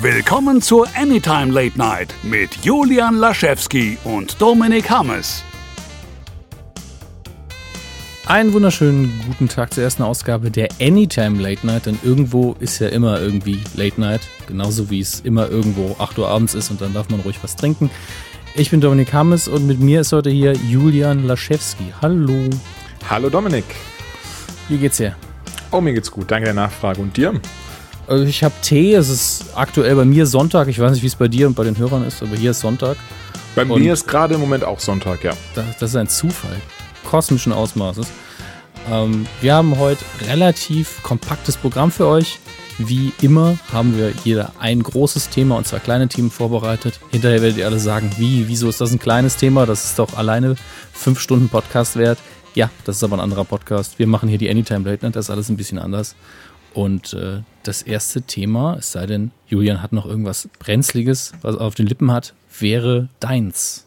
Willkommen zur Anytime Late Night mit Julian Laschewski und Dominik Hammes. Einen wunderschönen guten Tag zur ersten Ausgabe der Anytime Late Night, denn irgendwo ist ja immer irgendwie Late Night, genauso wie es immer irgendwo 8 Uhr abends ist und dann darf man ruhig was trinken. Ich bin Dominik Hammes und mit mir ist heute hier Julian Laschewski. Hallo. Hallo Dominik. Wie geht's dir? Oh, mir geht's gut. Danke der Nachfrage. Und dir? Also ich habe Tee. Es ist aktuell bei mir Sonntag. Ich weiß nicht, wie es bei dir und bei den Hörern ist, aber hier ist Sonntag. Bei und mir ist gerade im Moment auch Sonntag, ja. Das, das ist ein Zufall. Kosmischen Ausmaßes. Ähm, wir haben heute relativ kompaktes Programm für euch. Wie immer haben wir jeder ein großes Thema und zwei kleine Themen vorbereitet. Hinterher werdet ihr alle sagen, wie, wieso ist das ein kleines Thema? Das ist doch alleine fünf Stunden Podcast wert. Ja, das ist aber ein anderer Podcast. Wir machen hier die Anytime Late Night, das ist alles ein bisschen anders. Und äh, das erste Thema, es sei denn, Julian hat noch irgendwas Brenzliges, was er auf den Lippen hat, wäre deins.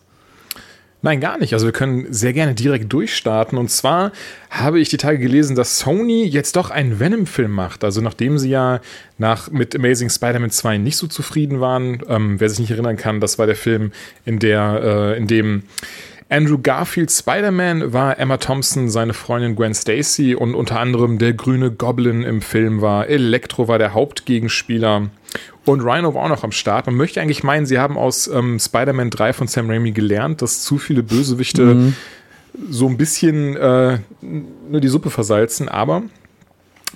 Nein, gar nicht. Also wir können sehr gerne direkt durchstarten. Und zwar habe ich die Tage gelesen, dass Sony jetzt doch einen Venom-Film macht. Also nachdem sie ja nach mit Amazing Spider-Man 2 nicht so zufrieden waren, ähm, wer sich nicht erinnern kann, das war der Film, in der, äh, in dem Andrew Garfield Spider-Man war Emma Thompson seine Freundin Gwen Stacy und unter anderem der grüne Goblin im Film war Electro war der Hauptgegenspieler und Rhino war auch noch am Start. Man möchte eigentlich meinen, sie haben aus ähm, Spider-Man 3 von Sam Raimi gelernt, dass zu viele Bösewichte mhm. so ein bisschen äh, nur die Suppe versalzen, aber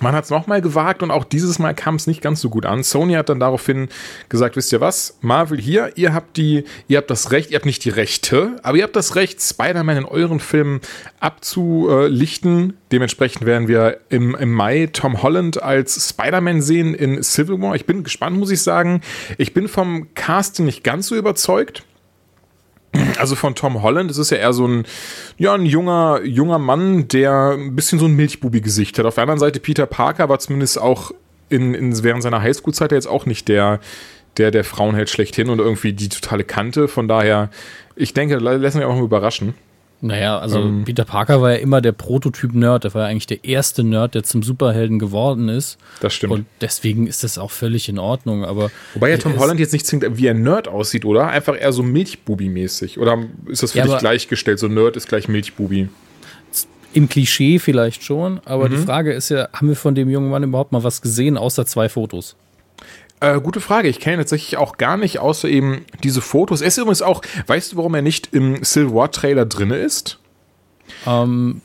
man hat es nochmal gewagt und auch dieses Mal kam es nicht ganz so gut an. Sony hat dann daraufhin gesagt, wisst ihr was, Marvel hier, ihr habt die, ihr habt das Recht, ihr habt nicht die Rechte, aber ihr habt das Recht, Spider-Man in euren Filmen abzulichten. Dementsprechend werden wir im, im Mai Tom Holland als Spider-Man sehen in Civil War. Ich bin gespannt, muss ich sagen. Ich bin vom Casting nicht ganz so überzeugt. Also von Tom Holland, das ist ja eher so ein, ja, ein junger, junger Mann, der ein bisschen so ein Milchbubi-Gesicht hat. Auf der anderen Seite Peter Parker war zumindest auch in, in während seiner Highschool-Zeit jetzt auch nicht der, der, der Frauenheld schlechthin und irgendwie die totale Kante. Von daher, ich denke, lassen wir auch mal überraschen. Naja, also ähm, Peter Parker war ja immer der Prototyp-Nerd. Der war ja eigentlich der erste Nerd, der zum Superhelden geworden ist. Das stimmt. Und deswegen ist das auch völlig in Ordnung. Aber Wobei ja Tom Holland jetzt nicht zwingend wie ein Nerd aussieht, oder? Einfach eher so Milchbubi-mäßig. Oder ist das für ja, dich gleichgestellt? So Nerd ist gleich Milchbubi. Im Klischee vielleicht schon, aber mhm. die Frage ist ja, haben wir von dem jungen Mann überhaupt mal was gesehen, außer zwei Fotos? Äh, gute Frage. Ich kenne tatsächlich auch gar nicht, außer eben diese Fotos. Er ist übrigens auch, weißt du, warum er nicht im Civil War Trailer drin ist? Ähm,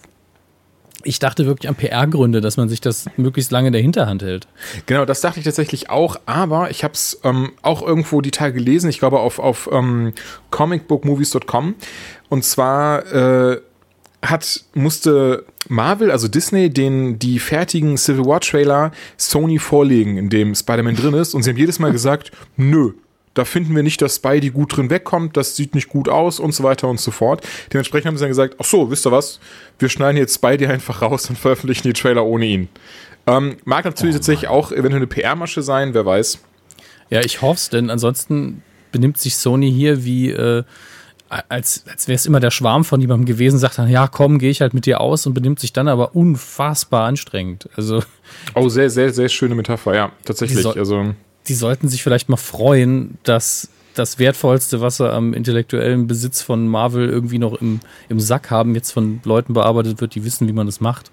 ich dachte wirklich an PR-Gründe, dass man sich das möglichst lange in der Hinterhand hält. Genau, das dachte ich tatsächlich auch, aber ich habe es ähm, auch irgendwo die Tage gelesen, ich glaube auf, auf ähm, comicbookmovies.com. Und zwar äh, hat, musste Marvel, also Disney, den die fertigen Civil War Trailer Sony vorlegen, in dem Spider-Man drin ist. Und sie haben jedes Mal gesagt, nö, da finden wir nicht, dass Spidey gut drin wegkommt, das sieht nicht gut aus und so weiter und so fort. Dementsprechend haben sie dann gesagt, ach so, wisst ihr was, wir schneiden jetzt Spidey einfach raus und veröffentlichen die Trailer ohne ihn. Ähm, mag natürlich oh, tatsächlich auch eventuell eine PR-Masche sein, wer weiß. Ja, ich hoffe es, denn ansonsten benimmt sich Sony hier wie äh, als, als wäre es immer der Schwarm von jemandem gewesen, sagt dann, ja, komm, gehe ich halt mit dir aus und benimmt sich dann aber unfassbar anstrengend. Also. Oh, sehr, sehr, sehr schöne Metapher, ja, tatsächlich. Die, so also. die sollten sich vielleicht mal freuen, dass das wertvollste, was sie am intellektuellen Besitz von Marvel irgendwie noch im, im Sack haben, jetzt von Leuten bearbeitet wird, die wissen, wie man das macht.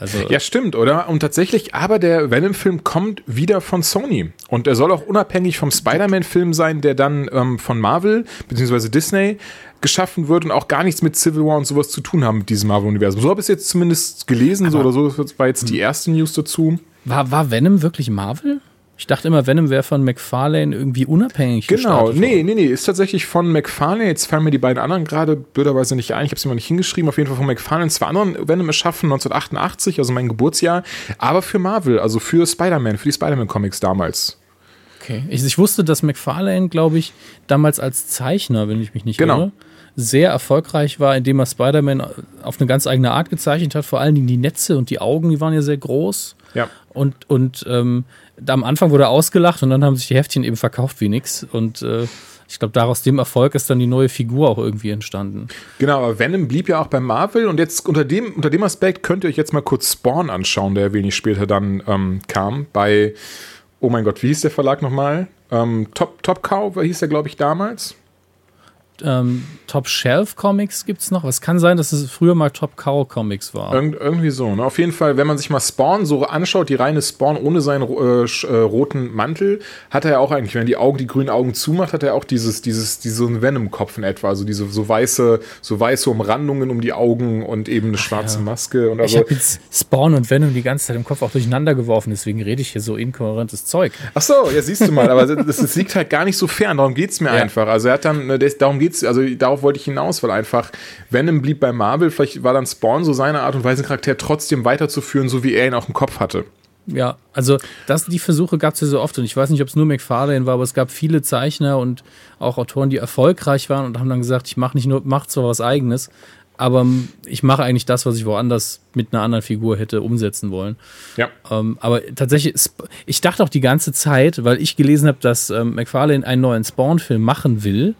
Also ja, stimmt, oder? Und tatsächlich, aber der Venom-Film kommt wieder von Sony. Und er soll auch unabhängig vom Spider-Man-Film sein, der dann ähm, von Marvel bzw. Disney geschaffen wird und auch gar nichts mit Civil War und sowas zu tun haben mit diesem Marvel-Universum. So habe ich es jetzt zumindest gelesen, so oder so. Das war jetzt die erste News dazu. War, war Venom wirklich Marvel? Ich dachte immer, Venom wäre von McFarlane irgendwie unabhängig. Genau, nee, nee, nee, ist tatsächlich von McFarlane. Jetzt fallen mir die beiden anderen gerade blöderweise nicht ein. Ich habe sie mal nicht hingeschrieben. Auf jeden Fall von McFarlane. Zwei anderen Venom erschaffen 1988, also mein Geburtsjahr. Aber für Marvel, also für Spider-Man, für die Spider-Man-Comics damals. Okay. Ich, ich, wusste, dass McFarlane, glaube ich, damals als Zeichner, wenn ich mich nicht genau. irre, sehr erfolgreich war, indem er Spider-Man auf eine ganz eigene Art gezeichnet hat. Vor allen Dingen die Netze und die Augen, die waren ja sehr groß. Ja. Und, und ähm, am Anfang wurde er ausgelacht und dann haben sich die Heftchen eben verkauft wie nix. Und äh, ich glaube, daraus dem Erfolg ist dann die neue Figur auch irgendwie entstanden. Genau, aber Venom blieb ja auch bei Marvel und jetzt unter dem, unter dem Aspekt könnt ihr euch jetzt mal kurz Spawn anschauen, der wenig später dann ähm, kam. Bei oh mein Gott, wie hieß der Verlag nochmal? Ähm, Top, Top Cow hieß der, glaube ich, damals ähm, Top Shelf Comics gibt es noch. Es kann sein, dass es früher mal Top Cow Comics war. Irg irgendwie so. Ne? Auf jeden Fall, wenn man sich mal Spawn so anschaut, die reine Spawn ohne seinen äh, äh, roten Mantel, hat er ja auch eigentlich, wenn er die Augen, die grünen Augen zumacht, hat er auch dieses, dieses, diesen Venom-Kopf in etwa. Also diese so weiße, so weiße Umrandungen um die Augen und eben eine schwarze ja. Maske. Und also, ich habe jetzt Spawn und Venom die ganze Zeit im Kopf auch durcheinander geworfen, deswegen rede ich hier so inkohärentes Zeug. Ach so, ja, siehst du mal, aber das, das liegt halt gar nicht so fern, darum geht es mir ja. einfach. Also er hat dann, ne, darum geht geht's, also darauf wollte ich hinaus, weil einfach Venom blieb bei Marvel, vielleicht war dann Spawn so seine Art und Weise, den Charakter trotzdem weiterzuführen, so wie er ihn auch im Kopf hatte. Ja, also das, die Versuche gab es ja so oft und ich weiß nicht, ob es nur McFarlane war, aber es gab viele Zeichner und auch Autoren, die erfolgreich waren und haben dann gesagt, ich mache nicht nur, mach zwar was eigenes, aber ich mache eigentlich das, was ich woanders mit einer anderen Figur hätte umsetzen wollen. Ja. Ähm, aber tatsächlich, ich dachte auch die ganze Zeit, weil ich gelesen habe, dass ähm, McFarlane einen neuen Spawn-Film machen will,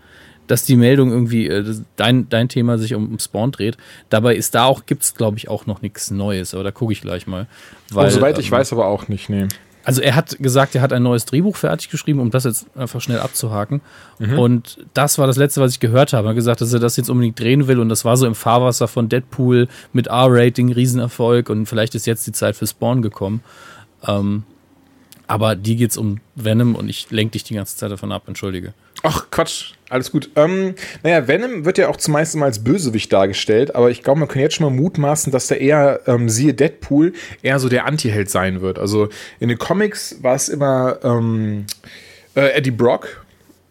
dass die Meldung irgendwie, äh, dein, dein Thema sich um, um Spawn dreht. Dabei ist da auch, gibt es glaube ich auch noch nichts Neues, aber da gucke ich gleich mal. Weil, oh, soweit ich ähm, weiß aber auch nicht, nee. Also er hat gesagt, er hat ein neues Drehbuch fertig geschrieben, um das jetzt einfach schnell abzuhaken. Mhm. Und das war das Letzte, was ich gehört habe. Er hat gesagt, dass er das jetzt unbedingt drehen will und das war so im Fahrwasser von Deadpool mit R-Rating, Riesenerfolg und vielleicht ist jetzt die Zeit für Spawn gekommen. Ähm, aber die geht es um Venom und ich lenke dich die ganze Zeit davon ab, entschuldige. Ach, Quatsch, alles gut. Ähm, naja, Venom wird ja auch zumeist immer als Bösewicht dargestellt, aber ich glaube, man kann jetzt schon mal mutmaßen, dass der eher, ähm, siehe Deadpool, eher so der Anti-Held sein wird. Also in den Comics war es immer ähm, äh, Eddie Brock,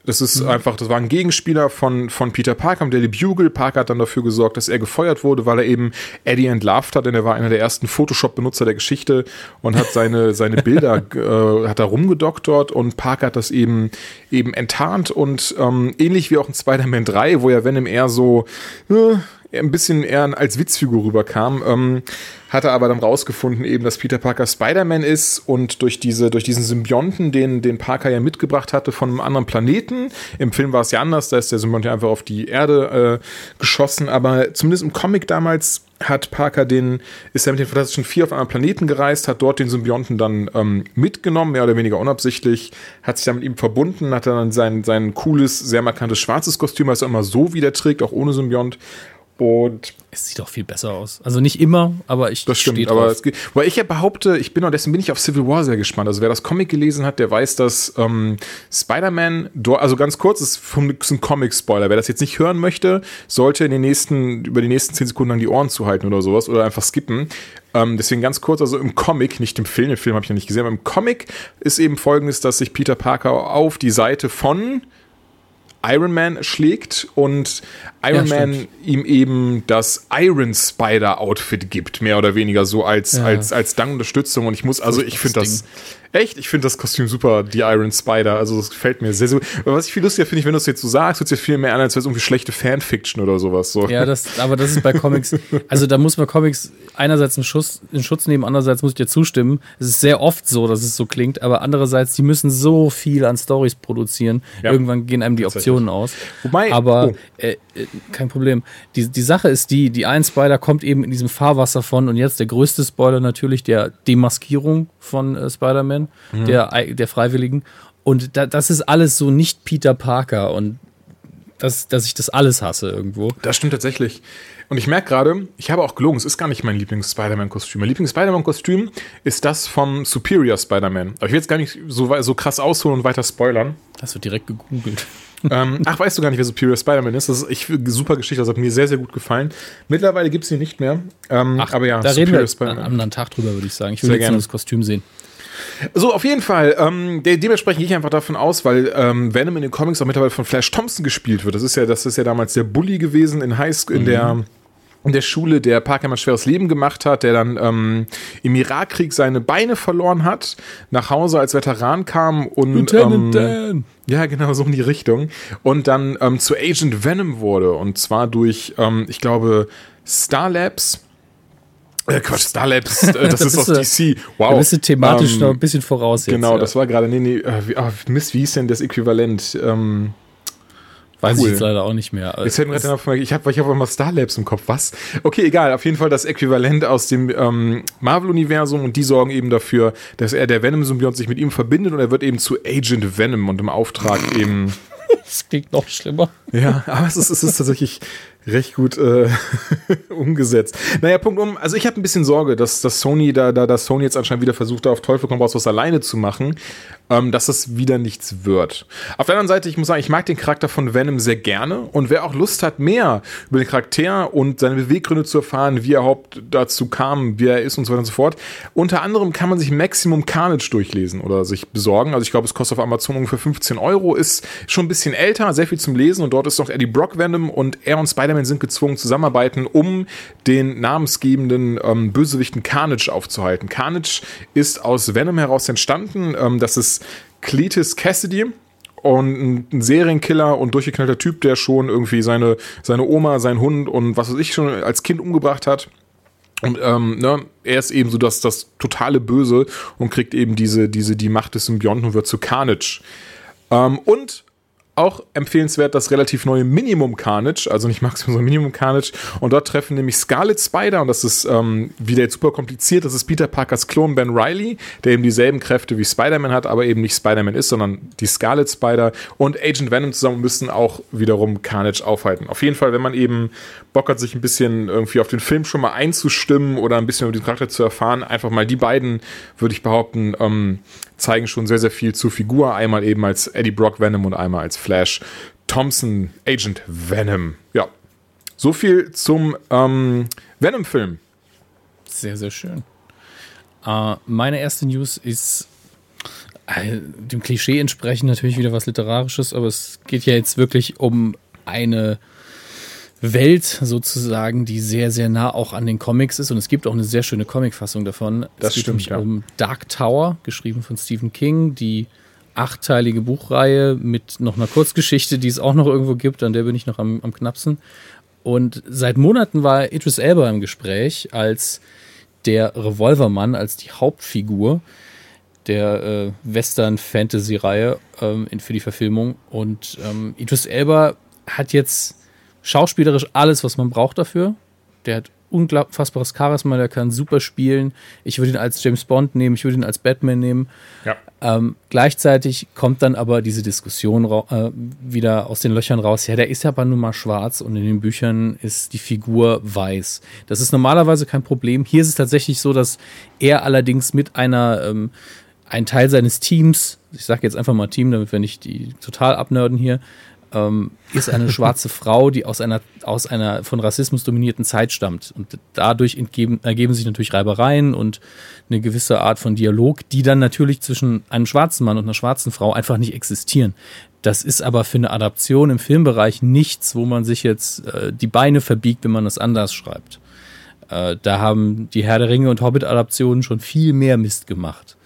das ist mhm. einfach, das war ein Gegenspieler von, von Peter Parker, der die Bugle. Parker hat dann dafür gesorgt, dass er gefeuert wurde, weil er eben Eddie entlarvt hat, denn er war einer der ersten Photoshop-Benutzer der Geschichte und hat seine, seine Bilder, äh, hat da rumgedoktort und Parker hat das eben, eben enttarnt und ähm, ähnlich wie auch in Spider-Man 3, wo ja Venom eher so, äh, ein bisschen eher als Witzfigur rüberkam, ähm, hat er aber dann rausgefunden, eben, dass Peter Parker Spider-Man ist und durch, diese, durch diesen Symbionten, den, den Parker ja mitgebracht hatte von einem anderen Planeten. Im Film war es ja anders, da ist der Symbiont ja einfach auf die Erde äh, geschossen, aber zumindest im Comic damals hat Parker den, ist er mit den Fantastischen Vier auf einen Planeten gereist, hat dort den Symbionten dann ähm, mitgenommen, mehr oder weniger unabsichtlich, hat sich dann mit ihm verbunden, hat dann sein, sein cooles, sehr markantes schwarzes Kostüm, was er immer so wieder trägt, auch ohne Symbiont und es sieht auch viel besser aus. Also nicht immer, aber ich Das stimmt, aber es, weil ich ja behaupte, ich bin auch deswegen bin ich auf Civil War sehr gespannt. Also wer das Comic gelesen hat, der weiß, dass ähm, Spider-Man, also ganz kurz, ist, ist ein Comic-Spoiler. Wer das jetzt nicht hören möchte, sollte in den nächsten, über die nächsten zehn Sekunden lang die Ohren zuhalten oder sowas oder einfach skippen. Ähm, deswegen ganz kurz, also im Comic, nicht im Film, den Film habe ich ja nicht gesehen, aber im Comic ist eben folgendes, dass sich Peter Parker auf die Seite von Iron Man schlägt und Iron ja, Man ihm eben das Iron Spider Outfit gibt, mehr oder weniger so als, ja. als, als Dankunterstützung. Und ich muss, also ich finde das, Echt, ich finde das Kostüm super, die Iron Spider. Also das gefällt mir sehr, sehr gut. Aber was ich viel lustiger finde, wenn du es jetzt so sagst, hört sich viel mehr an, als wäre es irgendwie schlechte Fanfiction oder sowas. So. Ja, das, aber das ist bei Comics, also da muss man Comics einerseits in Schutz, in Schutz nehmen, andererseits muss ich dir zustimmen. Es ist sehr oft so, dass es so klingt, aber andererseits, die müssen so viel an Stories produzieren. Ja, Irgendwann gehen einem die Optionen aus. Wobei, aber oh. äh, äh, kein Problem. Die, die Sache ist die, die Iron Spider kommt eben in diesem Fahrwasser von und jetzt der größte Spoiler natürlich der Demaskierung von äh, Spider-Man Spider-Man, mhm. der, der Freiwilligen. Und da, das ist alles so nicht Peter Parker und das, dass ich das alles hasse irgendwo. Das stimmt tatsächlich. Und ich merke gerade, ich habe auch gelogen, es ist gar nicht mein Lieblings-Spider-Man-Kostüm. Mein Lieblings-Spider-Man-Kostüm ist das vom Superior Spider-Man. Aber ich will jetzt gar nicht so, so krass ausholen und weiter spoilern. Das wird direkt gegoogelt. ähm, ach, weißt du gar nicht, wer Superior Spider-Man ist? Das ist ich, super Geschichte, das hat mir sehr, sehr gut gefallen. Mittlerweile gibt es ihn nicht mehr. Ähm, ach, aber ja, da Superior reden wir am anderen Tag drüber, würde ich sagen. Ich will sehr jetzt gerne. das Kostüm sehen. So, auf jeden Fall. Ähm, de dementsprechend gehe ich einfach davon aus, weil ähm, Venom in den Comics auch mittlerweile von Flash Thompson gespielt wird. Das ist ja, das ist ja damals der Bully gewesen in High School, in mhm. der in der Schule, der Parker ein schweres Leben gemacht hat, der dann ähm, im Irakkrieg seine Beine verloren hat, nach Hause als Veteran kam und Lieutenant ähm, Dan. ja genau so in die Richtung und dann ähm, zu Agent Venom wurde und zwar durch, ähm, ich glaube, Star Labs äh, Quatsch, Star Labs, äh, das ist aus DC. Wow. Da bist du thematisch ähm, noch ein bisschen voraus jetzt. Genau, ja. das war gerade, nee, nee, äh, oh, Mist, wie hieß denn das Äquivalent? Ähm, Weiß cool. ich jetzt leider auch nicht mehr. Jetzt mir gerade auf, ich habe ich hab immer Star Labs im Kopf. Was? Okay, egal. Auf jeden Fall das Äquivalent aus dem ähm, Marvel-Universum und die sorgen eben dafür, dass er der Venom-Symbiont sich mit ihm verbindet und er wird eben zu Agent Venom und im Auftrag eben. Das klingt noch schlimmer. Ja, aber es ist, es ist tatsächlich recht gut äh, umgesetzt. Naja, Punkt um. Also ich habe ein bisschen Sorge, dass, dass Sony da, da, dass Sony jetzt anscheinend wieder versucht, da auf Teufel komm raus was alleine zu machen, ähm, dass das wieder nichts wird. Auf der anderen Seite, ich muss sagen, ich mag den Charakter von Venom sehr gerne und wer auch Lust hat, mehr über den Charakter und seine Beweggründe zu erfahren, wie er überhaupt dazu kam, wie er ist und so weiter und so fort. Unter anderem kann man sich Maximum Carnage durchlesen oder sich besorgen. Also ich glaube, es kostet auf Amazon ungefähr 15 Euro, ist schon ein bisschen älter, sehr viel zum Lesen und dort ist noch Eddie Brock Venom und er und Spider-Man sind gezwungen zusammenarbeiten, um den namensgebenden ähm, Bösewichten Carnage aufzuhalten. Carnage ist aus Venom heraus entstanden. Ähm, das ist Cletus Cassidy und ein Serienkiller und durchgeknallter Typ, der schon irgendwie seine, seine Oma, sein Hund und was weiß ich schon als Kind umgebracht hat. Und ähm, ne, er ist eben so das, das totale Böse und kriegt eben diese, diese, die Macht des Symbionten und wird zu Carnage. Ähm, und auch empfehlenswert das relativ neue Minimum Carnage, also nicht Maximum, sondern Minimum Carnage. Und dort treffen nämlich Scarlet Spider, und das ist ähm, wieder jetzt super kompliziert, das ist Peter Parkers Klon Ben Riley, der eben dieselben Kräfte wie Spider-Man hat, aber eben nicht Spider-Man ist, sondern die Scarlet Spider und Agent Venom zusammen müssen auch wiederum Carnage aufhalten. Auf jeden Fall, wenn man eben Bock hat, sich ein bisschen irgendwie auf den Film schon mal einzustimmen oder ein bisschen über den Charakter zu erfahren, einfach mal die beiden, würde ich behaupten, ähm, zeigen schon sehr, sehr viel zur Figur. Einmal eben als Eddie Brock Venom und einmal als Flash Thompson Agent Venom. Ja, so viel zum ähm, Venom-Film. Sehr, sehr schön. Uh, meine erste News ist äh, dem Klischee entsprechend natürlich wieder was Literarisches, aber es geht ja jetzt wirklich um eine Welt sozusagen, die sehr, sehr nah auch an den Comics ist. Und es gibt auch eine sehr schöne Comicfassung davon. Das es stimmt. Ja. um Dark Tower, geschrieben von Stephen King, die achtteilige Buchreihe mit noch einer Kurzgeschichte, die es auch noch irgendwo gibt, an der bin ich noch am, am knappsten. Und seit Monaten war Idris Elba im Gespräch als der Revolvermann, als die Hauptfigur der äh, Western-Fantasy-Reihe ähm, für die Verfilmung. Und ähm, Idris Elba hat jetzt schauspielerisch alles, was man braucht dafür. Der hat unfassbares Charisma, der kann super spielen. Ich würde ihn als James Bond nehmen, ich würde ihn als Batman nehmen. Ja. Ähm, gleichzeitig kommt dann aber diese Diskussion äh, wieder aus den Löchern raus. Ja, der ist aber nun mal schwarz und in den Büchern ist die Figur weiß. Das ist normalerweise kein Problem. Hier ist es tatsächlich so, dass er allerdings mit einer ähm, ein Teil seines Teams, ich sage jetzt einfach mal Team, damit wir nicht die total abnörden hier, ähm, ist eine schwarze Frau, die aus einer, aus einer von Rassismus dominierten Zeit stammt. Und dadurch entgeben, ergeben sich natürlich Reibereien und eine gewisse Art von Dialog, die dann natürlich zwischen einem schwarzen Mann und einer schwarzen Frau einfach nicht existieren. Das ist aber für eine Adaption im Filmbereich nichts, wo man sich jetzt äh, die Beine verbiegt, wenn man das anders schreibt. Äh, da haben die Herr der Ringe und Hobbit-Adaptionen schon viel mehr Mist gemacht.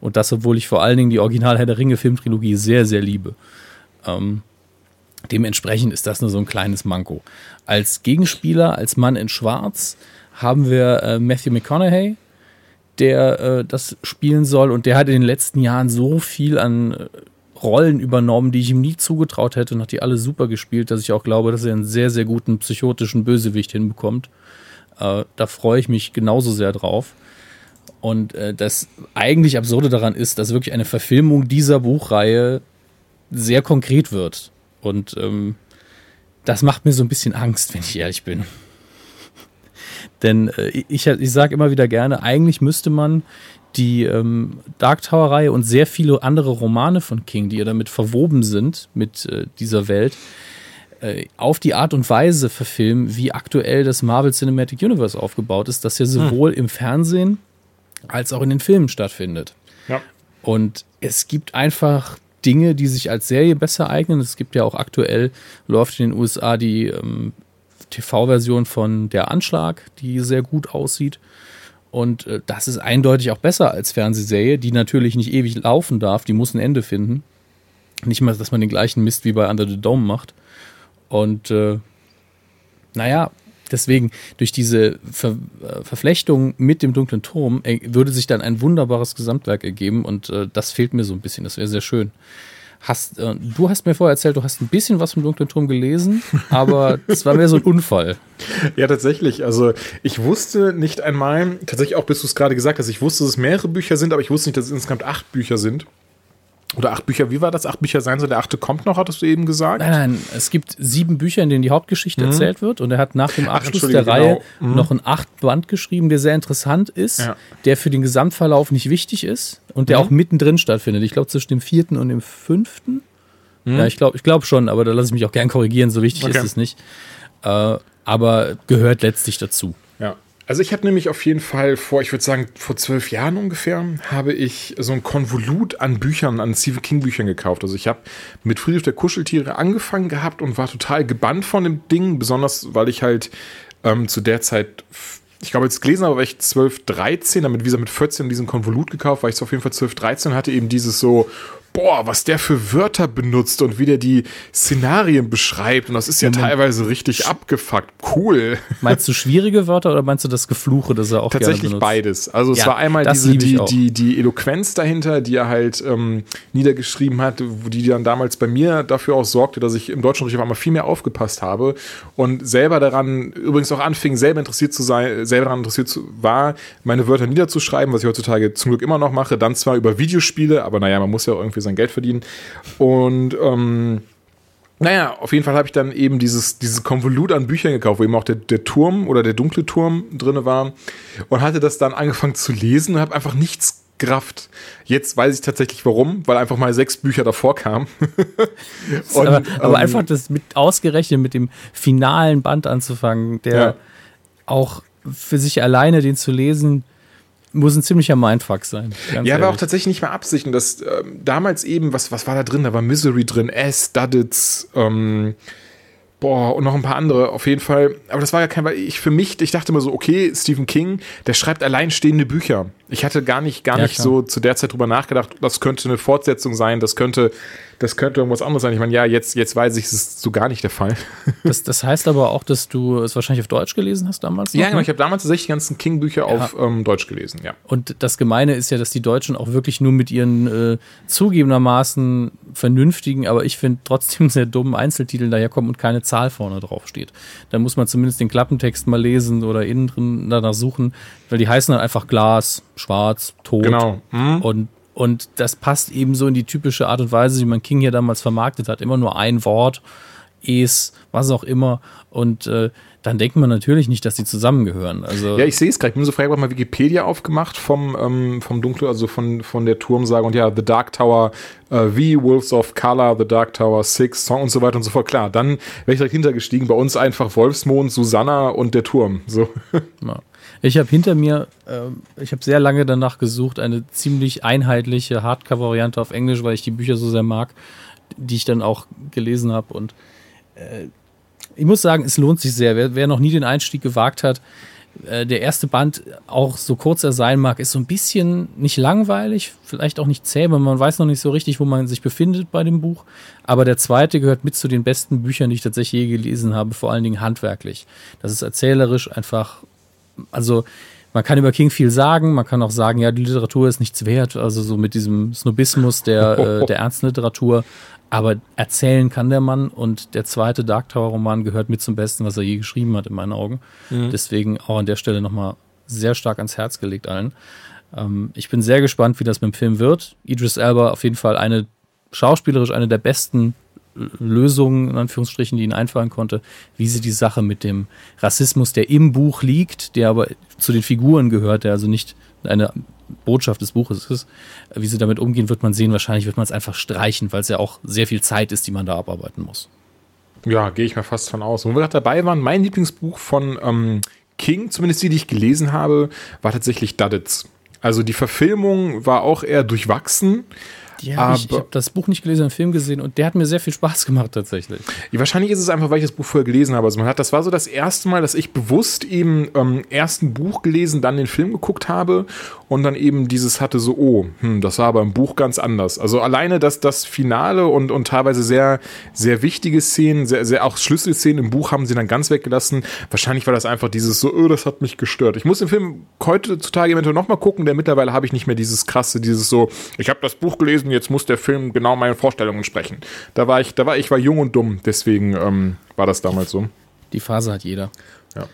Und das, obwohl ich vor allen Dingen die Original Herr der Ringe Filmtrilogie sehr, sehr liebe. Ähm, Dementsprechend ist das nur so ein kleines Manko. Als Gegenspieler, als Mann in Schwarz, haben wir äh, Matthew McConaughey, der äh, das spielen soll. Und der hat in den letzten Jahren so viel an äh, Rollen übernommen, die ich ihm nie zugetraut hätte und hat die alle super gespielt, dass ich auch glaube, dass er einen sehr, sehr guten psychotischen Bösewicht hinbekommt. Äh, da freue ich mich genauso sehr drauf. Und äh, das eigentlich Absurde daran ist, dass wirklich eine Verfilmung dieser Buchreihe sehr konkret wird. Und ähm, das macht mir so ein bisschen Angst, wenn ich ehrlich bin. Denn äh, ich, ich sage immer wieder gerne, eigentlich müsste man die ähm, Dark Tower-Reihe und sehr viele andere Romane von King, die ja damit verwoben sind mit äh, dieser Welt, äh, auf die Art und Weise verfilmen, wie aktuell das Marvel Cinematic Universe aufgebaut ist, das ja hm. sowohl hm. im Fernsehen als auch in den Filmen stattfindet. Ja. Und es gibt einfach Dinge, die sich als Serie besser eignen. Es gibt ja auch aktuell, läuft in den USA die ähm, TV-Version von Der Anschlag, die sehr gut aussieht. Und äh, das ist eindeutig auch besser als Fernsehserie, die natürlich nicht ewig laufen darf, die muss ein Ende finden. Nicht mal, dass man den gleichen Mist wie bei Under the Dome macht. Und äh, naja, deswegen, durch diese Ver äh, Verflechtung mit dem dunklen Turm äh, würde sich dann ein wunderbares Gesamtwerk ergeben und äh, das fehlt mir so ein bisschen. Das wäre sehr schön. hast, äh, du hast mir vorher erzählt, du hast ein bisschen was vom Dunklen Turm gelesen, aber es war mehr so ein Unfall. Ja, tatsächlich. Also ich wusste nicht einmal, tatsächlich auch bis du es gerade gesagt hast, ich wusste, dass es mehrere Bücher sind, aber ich wusste nicht, dass es insgesamt acht Bücher sind. Oder acht Bücher, wie war das? Acht Bücher sein soll, der achte kommt noch, hattest du eben gesagt? Nein, nein, es gibt sieben Bücher, in denen die Hauptgeschichte Mhm. erzählt wird und er hat nach dem Ach, Abschluss entschuldige, der Reihe genau. Mhm. noch einen Acht-Band geschrieben, der sehr interessant ist, Ja. der für den Gesamtverlauf nicht wichtig ist und der Mhm. auch mittendrin stattfindet. Ich glaube zwischen dem vierten und dem fünften. Ja, ich glaube ich glaub schon, aber da lasse ich mich auch gern korrigieren, so wichtig Mhm. Okay. ist es nicht. Äh, aber gehört letztlich dazu. Ja. Also ich habe nämlich auf jeden Fall vor, ich würde sagen, vor zwölf Jahren ungefähr, habe ich so ein Konvolut an Büchern, an Stephen King Büchern gekauft. Also ich habe mit Friedrich der Kuscheltiere angefangen gehabt und war total gebannt von dem Ding, besonders weil ich halt ähm, zu der Zeit, ich glaube jetzt gelesen habe, war ich 12, 13, damit wie gesagt mit 14 diesen Konvolut gekauft, war ich so auf jeden Fall 12, 13 und hatte eben dieses so, boah, was der für Wörter benutzt und wie der die Szenarien beschreibt und das ist ja Moment. teilweise richtig abgefuckt. Cool. Meinst du schwierige Wörter oder meinst du das Gefluche, das er auch Tatsächlich beides. Also es Ja, war einmal diese, die, die, die Eloquenz dahinter, die er halt ähm, niedergeschrieben hat, die dann damals bei mir dafür auch sorgte, dass ich im Deutschunterricht auf einmal viel mehr aufgepasst habe und selber daran, übrigens auch anfing, selber interessiert zu sein, selber daran interessiert zu, war, meine Wörter niederzuschreiben, was ich heutzutage zum Glück immer noch mache, dann zwar über Videospiele, aber naja, man muss ja irgendwie sein Geld verdienen. Und ähm, naja, auf jeden Fall habe ich dann eben dieses, dieses Konvolut an Büchern gekauft, wo eben auch der, der Turm oder der dunkle Turm drin war und hatte das dann angefangen zu lesen und habe einfach nichts gerafft. Jetzt weiß ich tatsächlich warum, weil einfach mal sechs Bücher davor kamen. Und, aber, aber ähm, einfach das mit ausgerechnet mit dem finalen Band anzufangen, der Ja. auch für sich alleine den zu lesen, muss ein ziemlicher Mindfuck sein. Ja, aber auch tatsächlich nicht mehr Absicht. Und das ähm, damals eben, was, was war da drin? Da war Misery drin, S, Duddits, ähm, boah, und noch ein paar andere auf jeden Fall. Aber das war ja kein, weil ich für mich, ich dachte immer so, okay, Stephen King, der schreibt alleinstehende Bücher. Ich hatte gar nicht, gar Ja, nicht klar. so zu der Zeit drüber nachgedacht, das könnte eine Fortsetzung sein, das könnte, das könnte irgendwas anderes sein. Ich meine, ja, jetzt, jetzt weiß ich, es ist so gar nicht der Fall. Das, das heißt aber auch, dass du es wahrscheinlich auf Deutsch gelesen hast damals. noch, Ja, genau. ne? Ich habe damals tatsächlich die ganzen King-Bücher auf ähm, Deutsch gelesen, ja. Und das Gemeine ist ja, dass die Deutschen auch wirklich nur mit ihren äh, zugegebenermaßen vernünftigen, aber ich finde trotzdem sehr dummen Einzeltiteln daherkommen und keine Zahl vorne drauf steht. Da muss man zumindest den Klappentext mal lesen oder innen drin danach suchen, weil die heißen dann einfach Glas, Schwarz, Tot. Genau. Mhm. Und, und das passt eben so in die typische Art und Weise, wie man King hier damals vermarktet hat. Immer nur ein Wort, es, was auch immer. Und äh, dann denkt man natürlich nicht, dass die zusammengehören. Also Ja, ich sehe es gerade. Ich bin so frei, ich habe mal Wikipedia aufgemacht vom, ähm, vom Dunkel, also von, von der Turmsage und ja, The Dark Tower, äh, V, Wolves of Color, The Dark Tower, Six, Song und so weiter und so fort. Klar, dann wäre ich direkt hintergestiegen. Bei uns einfach Wolfsmond, Susanna und der Turm. So. Ja. Ich habe hinter mir, ähm, ich habe sehr lange danach gesucht, eine ziemlich einheitliche Hardcover-Variante auf Englisch, weil ich die Bücher so sehr mag, die ich dann auch gelesen habe. Und äh, ich muss sagen, es lohnt sich sehr. Wer, wer noch nie den Einstieg gewagt hat, äh, der erste Band, auch so kurz er sein mag, ist so ein bisschen nicht langweilig, vielleicht auch nicht zäh, weil man weiß noch nicht so richtig, wo man sich befindet bei dem Buch. Aber der zweite gehört mit zu den besten Büchern, die ich tatsächlich je gelesen habe, vor allen Dingen handwerklich. Das ist erzählerisch einfach also man kann über King viel sagen, man kann auch sagen, ja, die Literatur ist nichts wert, also so mit diesem Snobismus der, äh, der ernsten Literatur. Aber erzählen kann der Mann und der zweite Dark Tower Roman gehört mit zum Besten, was er je geschrieben hat, in meinen Augen. Deswegen auch an der Stelle nochmal sehr stark ans Herz gelegt allen. Ähm, ich bin sehr gespannt, wie das mit dem Film wird. Idris Elba auf jeden Fall eine schauspielerisch eine der besten Lösungen, in Anführungsstrichen, die ihnen einfallen konnte, wie sie die Sache mit dem Rassismus, der im Buch liegt, der aber zu den Figuren gehört, der also nicht eine Botschaft des Buches ist, wie sie damit umgehen, wird man sehen. Wahrscheinlich wird man es einfach streichen, weil es ja auch sehr viel Zeit ist, die man da abarbeiten muss. Ja, gehe ich mal fast von aus. Wo wir gerade dabei waren, mein Lieblingsbuch von ähm, King, zumindest die, die ich gelesen habe, war tatsächlich Duddits. Also die Verfilmung war auch eher durchwachsen. Ja, ich, ich habe das Buch nicht gelesen, den Film gesehen und der hat mir sehr viel Spaß gemacht tatsächlich. Ja, wahrscheinlich ist es einfach, weil ich das Buch vorher gelesen habe. Also man hat, das war so das erste Mal, dass ich bewusst eben ähm, erst ein Buch gelesen, dann den Film geguckt habe und dann eben dieses hatte so, oh, hm, das war aber im Buch ganz anders. Also alleine das, das Finale und, und teilweise sehr, sehr wichtige Szenen, sehr, sehr auch Schlüsselszenen im Buch haben sie dann ganz weggelassen. Wahrscheinlich war das einfach dieses so, oh, das hat mich gestört. Ich muss den Film heutzutage eventuell nochmal gucken, denn mittlerweile habe ich nicht mehr dieses krasse, dieses so, ich habe das Buch gelesen, jetzt muss der Film genau meinen Vorstellungen entsprechen. Da war ich, da war ich war jung und dumm, deswegen ähm, war das damals so. Die Phase hat jeder. Ja.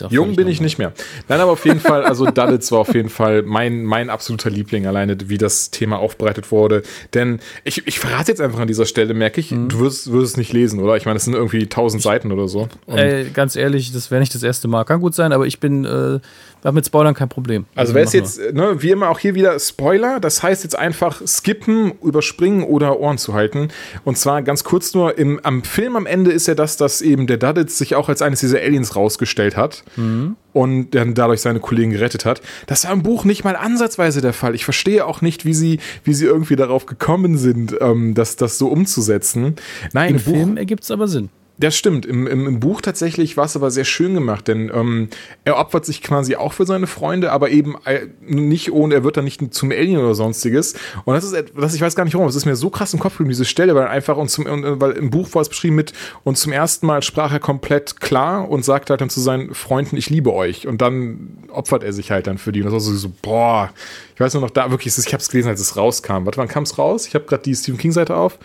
Ja Jung bin ich nicht mehr. Nein, aber auf jeden Fall, also Duddits war auf jeden Fall mein, mein absoluter Liebling, alleine wie das Thema aufbereitet wurde. Denn ich, ich verrate jetzt einfach an dieser Stelle, merke ich, mhm. du wirst, wirst es nicht lesen, oder? Ich meine, es sind irgendwie tausend Seiten oder so. Ey, ganz ehrlich, das wäre nicht das erste Mal. Kann gut sein, aber ich bin äh, habe mit Spoilern kein Problem. Also, also wäre es jetzt, ne, wie immer auch hier wieder Spoiler, das heißt jetzt einfach skippen, überspringen oder Ohren zu halten. Und zwar ganz kurz nur, im, am Film am Ende ist ja das, dass eben der Duddits sich auch als eines dieser Aliens rausgestellt hat. Mhm. Und dann dadurch seine Kollegen gerettet hat. Das war im Buch nicht mal ansatzweise der Fall. Ich verstehe auch nicht, wie sie, wie sie irgendwie darauf gekommen sind, ähm, das, das so umzusetzen. Nein, im Film ergibt es aber Sinn. Das stimmt. Im, im, Im, Buch tatsächlich war es aber sehr schön gemacht, denn ähm, er opfert sich quasi auch für seine Freunde, aber eben äh, nicht ohne, er wird dann nicht zum Alien oder sonstiges. Und das ist etwas, ich weiß gar nicht warum, es ist mir so krass im Kopf geblieben, diese Stelle, weil einfach und zum, und, weil im Buch war es beschrieben mit, und zum ersten Mal sprach er komplett klar und sagt halt dann zu seinen Freunden, ich liebe euch. Und dann opfert er sich halt dann für die. Und das war so, so boah, ich weiß nur noch da, wirklich, ich habe es gelesen, als es rauskam. Warte, wann kam es raus? Ich habe gerade die Stephen King-Seite auf.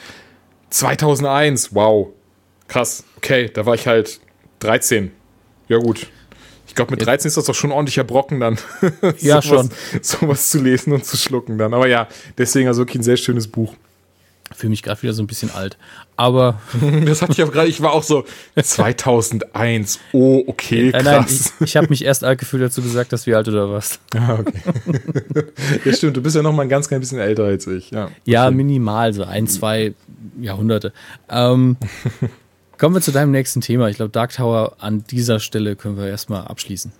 2001, wow krass, okay, da war ich halt 13. Ja, gut. Ich glaube, mit 13 ist das doch schon ein ordentlicher Brocken dann. ja, schon. Sowas zu lesen und zu schlucken dann. Aber ja, deswegen also wirklich ein sehr schönes Buch. Fühle mich gerade wieder so ein bisschen alt. Aber. das hatte ich auch gerade, ich war auch so 2001. Oh, okay, krass. Nein, nein, ich, ich habe mich erst alt gefühlt, als du gesagt hast, wie alt du da warst. Ah, okay. ja, stimmt, du bist ja noch mal ein ganz klein bisschen älter als ich. Ja, ja minimal, so ein, zwei Jahrhunderte. Ähm, Kommen wir zu deinem nächsten Thema. Ich glaube, Dark Tower an dieser Stelle können wir erstmal abschließen.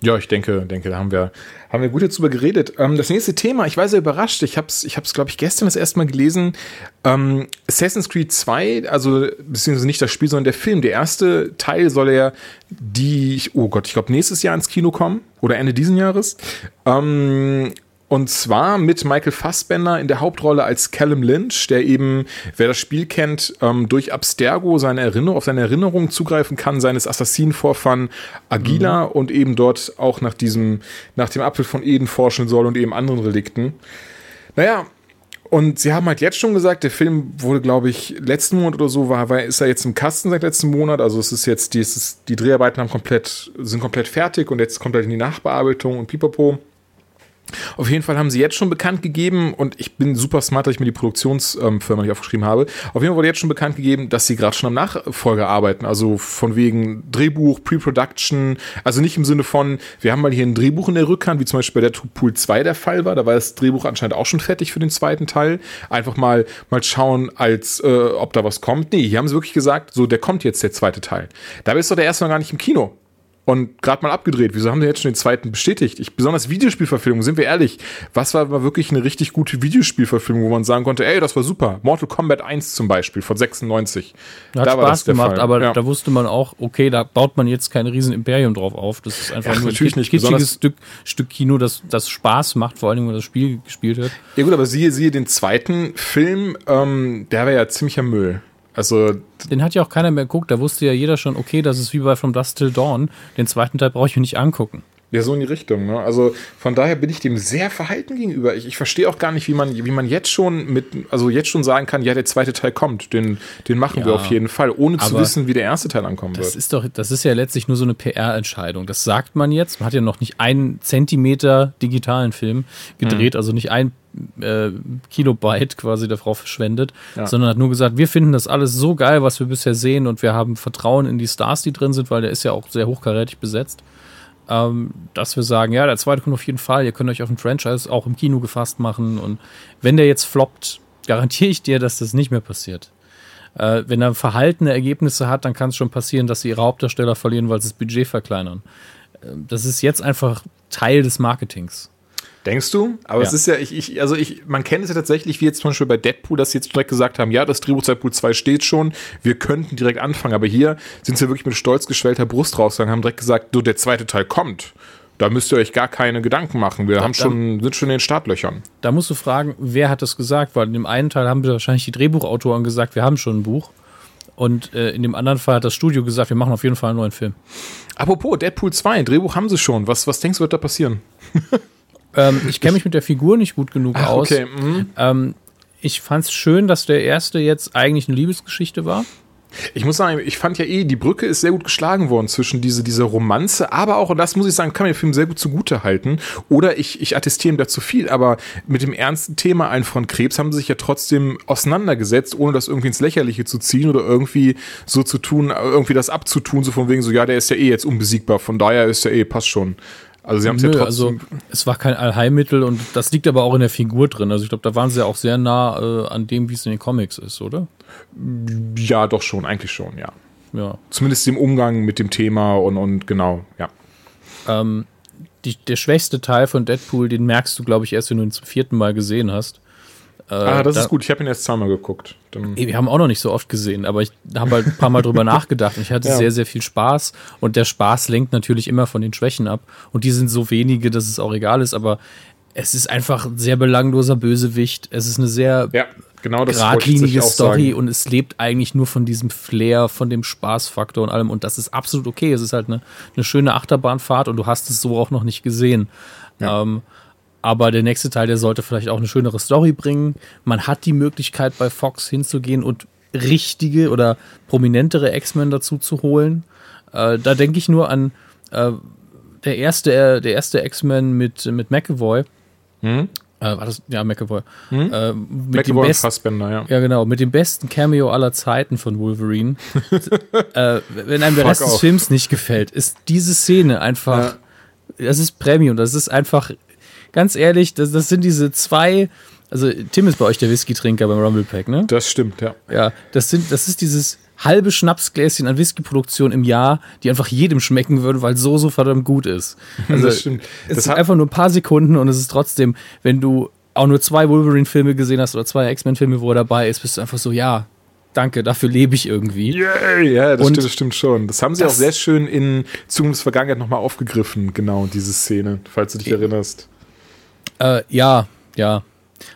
Ja, ich denke, denke, da haben wir, haben wir gut drüber geredet. Ähm, das nächste Thema, ich war sehr überrascht. Ich habe es, ich glaube ich, gestern das erste Mal gelesen. Ähm, Assassin's Creed 2, also beziehungsweise nicht das Spiel, sondern der Film. Der erste Teil soll ja die, oh Gott, ich glaube, nächstes Jahr ins Kino kommen oder Ende diesen Jahres. Ähm, und zwar mit Michael Fassbender in der Hauptrolle als Callum Lynch, der eben, wer das Spiel kennt, ähm, durch Abstergo seine Erinnerung, auf seine Erinnerungen zugreifen kann, seines Assassinenvorfahren Agila mhm. und eben dort auch nach diesem, nach dem Apfel von Eden forschen soll und eben anderen Relikten. Naja, und sie haben halt jetzt schon gesagt, der Film wurde, glaube ich, letzten Monat oder so, war, war, ist er jetzt im Kasten seit letzten Monat. Also es ist jetzt, die, es ist, die Dreharbeiten haben komplett, sind komplett fertig und jetzt kommt halt in die Nachbearbeitung und pipapo. Auf jeden Fall haben sie jetzt schon bekannt gegeben, und ich bin super smart, dass ich mir die Produktionsfirma nicht aufgeschrieben habe. Auf jeden Fall wurde jetzt schon bekannt gegeben, dass sie gerade schon am Nachfolger arbeiten. Also von wegen Drehbuch, Pre-Production. Also nicht im Sinne von, wir haben mal hier ein Drehbuch in der Rückhand, wie zum Beispiel bei der Pool 2 der Fall war. Da war das Drehbuch anscheinend auch schon fertig für den zweiten Teil. Einfach mal, mal schauen, als äh, ob da was kommt. Nee, hier haben sie wirklich gesagt, so, der kommt jetzt der zweite Teil. Da ist doch der erste noch gar nicht im Kino und gerade mal abgedreht. Wieso haben die jetzt schon den zweiten bestätigt? Ich, besonders Videospielverfilmung, sind wir ehrlich, was war, war wirklich eine richtig gute Videospielverfilmung, wo man sagen konnte, ey, das war super. Mortal Kombat 1 zum Beispiel von 96. Hat da Spaß gemacht, Fall. aber ja. da wusste man auch, okay, da baut man jetzt kein riesen Imperium drauf auf. Das ist einfach Ach, nur ein nicht, kitschiges Stück, Stück Kino, das, das Spaß macht, vor allem, wenn man das Spiel gespielt hat. Ja gut, aber siehe, siehe den zweiten Film, ähm, der war ja ziemlicher Müll. Also. Den hat ja auch keiner mehr geguckt. Da wusste ja jeder schon, okay, das ist wie bei From Dust Till Dawn. Den zweiten Teil brauche ich mir nicht angucken. Ja, so in die Richtung. Ne? Also von daher bin ich dem sehr verhalten gegenüber. Ich, ich verstehe auch gar nicht, wie man, wie man jetzt schon mit, also jetzt schon sagen kann, ja, der zweite Teil kommt. Den, den machen ja, wir auf jeden Fall, ohne zu wissen, wie der erste Teil ankommen das wird. Ist doch, das ist ja letztlich nur so eine PR-Entscheidung. Das sagt man jetzt. Man hat ja noch nicht einen Zentimeter digitalen Film gedreht, hm. also nicht ein äh, Kilobyte quasi Frau verschwendet, ja. sondern hat nur gesagt, wir finden das alles so geil, was wir bisher sehen und wir haben Vertrauen in die Stars, die drin sind, weil der ist ja auch sehr hochkarätig besetzt, ähm, dass wir sagen, ja, der zweite kommt auf jeden Fall, ihr könnt euch auf ein Franchise auch im Kino gefasst machen und wenn der jetzt floppt, garantiere ich dir, dass das nicht mehr passiert. Äh, wenn er verhaltene Ergebnisse hat, dann kann es schon passieren, dass sie ihre Hauptdarsteller verlieren, weil sie das Budget verkleinern. Äh, das ist jetzt einfach Teil des Marketings. Denkst du? Aber ja. es ist ja, ich, ich, also ich, man kennt es ja tatsächlich, wie jetzt zum Beispiel bei Deadpool, dass sie jetzt direkt gesagt haben, ja, das Drehbuch Deadpool 2 steht schon, wir könnten direkt anfangen. Aber hier sind sie wirklich mit stolz geschwellter Brust rausgegangen, haben direkt gesagt, du, der zweite Teil kommt. Da müsst ihr euch gar keine Gedanken machen. Wir da, haben schon, sind schon in den Startlöchern. Da musst du fragen, wer hat das gesagt? Weil in dem einen Teil haben wir wahrscheinlich die Drehbuchautoren gesagt, wir haben schon ein Buch. Und äh, in dem anderen Fall hat das Studio gesagt, wir machen auf jeden Fall einen neuen Film. Apropos, Deadpool 2, Drehbuch haben sie schon. Was, was denkst du, wird da passieren? Ähm, ich kenne mich mit der Figur nicht gut genug Ach, aus. Okay. Mhm. Ähm, ich fand es schön, dass der erste jetzt eigentlich eine Liebesgeschichte war. Ich muss sagen, ich fand ja eh, die Brücke ist sehr gut geschlagen worden zwischen diese, dieser Romanze, aber auch, und das muss ich sagen, kann mir der Film sehr gut zugute halten. Oder ich, ich attestiere ihm da zu viel, aber mit dem ernsten Thema ein von Krebs haben sie sich ja trotzdem auseinandergesetzt, ohne das irgendwie ins Lächerliche zu ziehen oder irgendwie so zu tun, irgendwie das abzutun, so von wegen so, ja, der ist ja eh jetzt unbesiegbar, von daher ist ja eh, passt schon. Also sie haben es ja trotzdem. Also es war kein Allheilmittel und das liegt aber auch in der Figur drin. Also ich glaube, da waren sie ja auch sehr nah äh, an dem, wie es in den Comics ist, oder? Ja, doch schon, eigentlich schon, ja. Ja. Zumindest im Umgang mit dem Thema und, und genau, ja. Ähm, die, der schwächste Teil von Deadpool, den merkst du, glaube ich, erst, wenn du ihn zum vierten Mal gesehen hast. Äh, ah, das da, ist gut. Ich habe ihn erst zweimal geguckt. Dann wir haben auch noch nicht so oft gesehen, aber ich habe halt ein paar Mal drüber nachgedacht und ich hatte ja. sehr, sehr viel Spaß. Und der Spaß lenkt natürlich immer von den Schwächen ab. Und die sind so wenige, dass es auch egal ist, aber es ist einfach ein sehr belangloser Bösewicht. Es ist eine sehr ja, genau geradlinige Story und es lebt eigentlich nur von diesem Flair, von dem Spaßfaktor und allem. Und das ist absolut okay. Es ist halt eine, eine schöne Achterbahnfahrt und du hast es so auch noch nicht gesehen. Ja. Ähm, aber der nächste Teil, der sollte vielleicht auch eine schönere Story bringen. Man hat die Möglichkeit, bei Fox hinzugehen und richtige oder prominentere X-Men dazu zu holen. Äh, da denke ich nur an äh, der erste, äh, der erste X-Men mit, mit McAvoy. Hm? Äh, war das? Ja, McAvoy. Hm? Äh, mit McAvoy dem Best, Fassbender, ja. Ja, genau. Mit dem besten Cameo aller Zeiten von Wolverine. äh, wenn einem der Rest des Films nicht gefällt, ist diese Szene einfach. Ja. Das ist Premium. Das ist einfach ganz ehrlich, das, das sind diese zwei. Also, Tim ist bei euch der Whisky-Trinker beim Rumble Pack, ne? Das stimmt, ja. Ja, das, sind, das ist dieses halbe Schnapsgläschen an Whiskyproduktion im Jahr, die einfach jedem schmecken würde, weil so, so verdammt gut ist. Also, das stimmt. Es sind einfach nur ein paar Sekunden und es ist trotzdem, wenn du auch nur zwei Wolverine-Filme gesehen hast oder zwei X-Men-Filme, wo er dabei ist, bist du einfach so, ja, danke, dafür lebe ich irgendwie. Yeah, ja, das, stimmt, das stimmt schon. Das haben sie das auch sehr schön in Zukunft Vergangenheit nochmal aufgegriffen, genau, diese Szene, falls du dich erinnerst. Äh, ja, ja.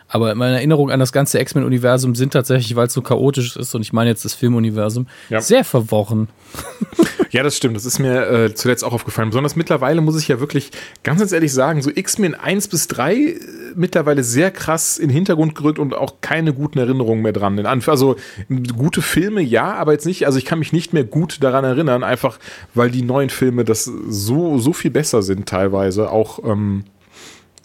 Aber meine Erinnerungen an das ganze X-Men-Universum sind tatsächlich, weil es so chaotisch ist, und ich meine jetzt das Filmuniversum, ja. sehr verworren. Ja, das stimmt. Das ist mir äh, zuletzt auch aufgefallen. Besonders mittlerweile muss ich ja wirklich ganz, ganz ehrlich sagen, so X-Men 1 bis 3 äh, mittlerweile sehr krass in den Hintergrund gerückt und auch keine guten Erinnerungen mehr dran. Also gute Filme, ja, aber jetzt nicht, also ich kann mich nicht mehr gut daran erinnern, einfach weil die neuen Filme das so, so viel besser sind teilweise. Auch ähm,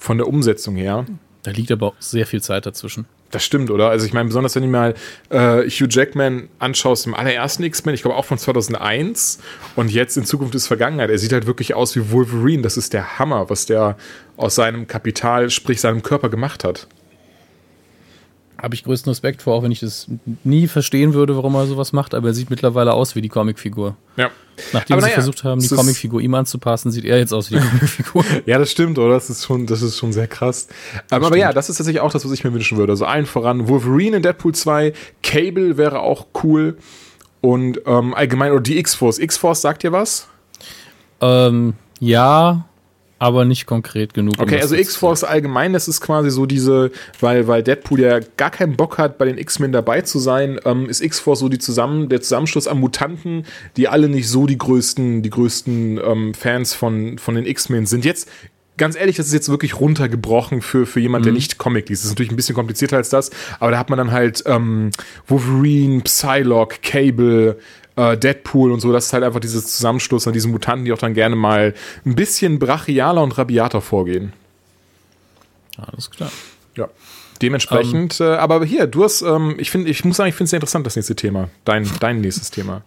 von der Umsetzung her. Da liegt aber auch sehr viel Zeit dazwischen. Das stimmt, oder? Also ich meine, besonders wenn du mal äh, Hugh Jackman anschaust im allerersten X-Men, ich glaube auch von 2001 und jetzt in Zukunft ist Vergangenheit. Er sieht halt wirklich aus wie Wolverine. Das ist der Hammer, was der aus seinem Kapital, sprich seinem Körper gemacht hat habe ich größten Respekt vor, auch wenn ich das nie verstehen würde, warum er sowas macht, aber er sieht mittlerweile aus wie die Comicfigur. Ja. Nachdem aber sie naja, versucht haben, die Comicfigur ihm anzupassen, sieht er jetzt aus wie die Comicfigur. ja, das stimmt, oder? Das ist schon, das ist schon sehr krass. Aber, aber ja, das ist tatsächlich auch das, was ich mir wünschen würde. Also allen voran Wolverine in Deadpool 2, Cable wäre auch cool und ähm, allgemein, oder die X-Force. X-Force sagt dir was? Ähm, ja, aber nicht konkret genug. Okay, um also X-Force allgemein, das ist quasi so diese, weil, weil Deadpool ja gar keinen Bock hat, bei den X-Men dabei zu sein, ähm, ist X-Force so die zusammen, der Zusammenschluss an Mutanten, die alle nicht so die größten, die größten ähm, Fans von, von den X-Men sind. Jetzt ganz ehrlich, das ist jetzt wirklich runtergebrochen für, für jemand, mhm. der nicht Comic liest. Das ist natürlich ein bisschen komplizierter als das, aber da hat man dann halt ähm, Wolverine, Psylocke, Cable, äh, Deadpool und so, das ist halt einfach dieses Zusammenschluss an diesen Mutanten, die auch dann gerne mal ein bisschen brachialer und rabiater vorgehen. Alles klar. Ja. Dementsprechend, ähm. äh, aber hier, du hast, ähm, ich finde, ich muss sagen, ich finde es sehr interessant, das nächste Thema. Dein, dein nächstes Thema.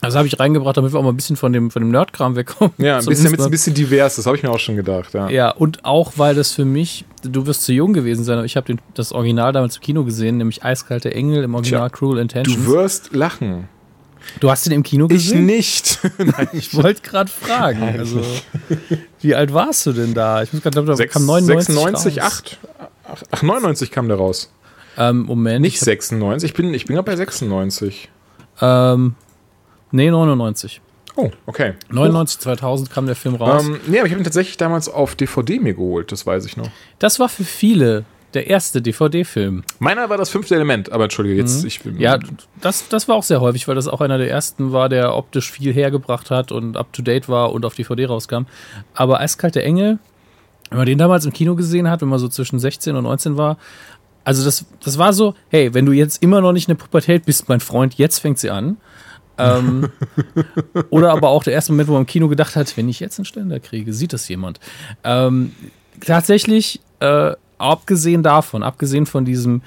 Das habe ich reingebracht, damit wir auch mal ein bisschen von dem, von dem Nerdkram wegkommen. Ja, ein bisschen, damit es ein bisschen divers ist, habe ich mir auch schon gedacht. Ja. ja, und auch, weil das für mich, du wirst zu jung gewesen sein, aber ich habe das Original damals im Kino gesehen, nämlich Eiskalte Engel im Original Tja, Cruel Intentions. Du wirst lachen. Du hast ihn im Kino gesehen? Ich nicht. Nein, ich wollte gerade fragen. Also, wie alt warst du denn da? Ich muss gerade da kam 99 96, 8. Ach, 99 kam der raus. Ähm, Moment. Nicht 96, ich bin, ich bin gerade bei 96. Ähm, nee, 99. Oh, okay. 99, 2000 kam der Film raus. Ähm, nee, aber ich habe ihn tatsächlich damals auf DVD mir geholt, das weiß ich noch. Das war für viele der erste DVD-Film. Meiner war das fünfte Element, aber entschuldige, jetzt. Mhm. Ich, ja, das, das war auch sehr häufig, weil das auch einer der ersten war, der optisch viel hergebracht hat und up to date war und auf DVD rauskam. Aber Eiskalte Engel, wenn man den damals im Kino gesehen hat, wenn man so zwischen 16 und 19 war, Also das, das war so, hey, wenn du jetzt immer noch nicht in der Pubertät bist, mein Freund, jetzt fängt sie an. ähm, oder aber auch der erste Moment, wo man im Kino gedacht hat, wenn ich jetzt einen Ständer kriege, sieht das jemand. Ähm, tatsächlich, äh, abgesehen davon, abgesehen von diesem,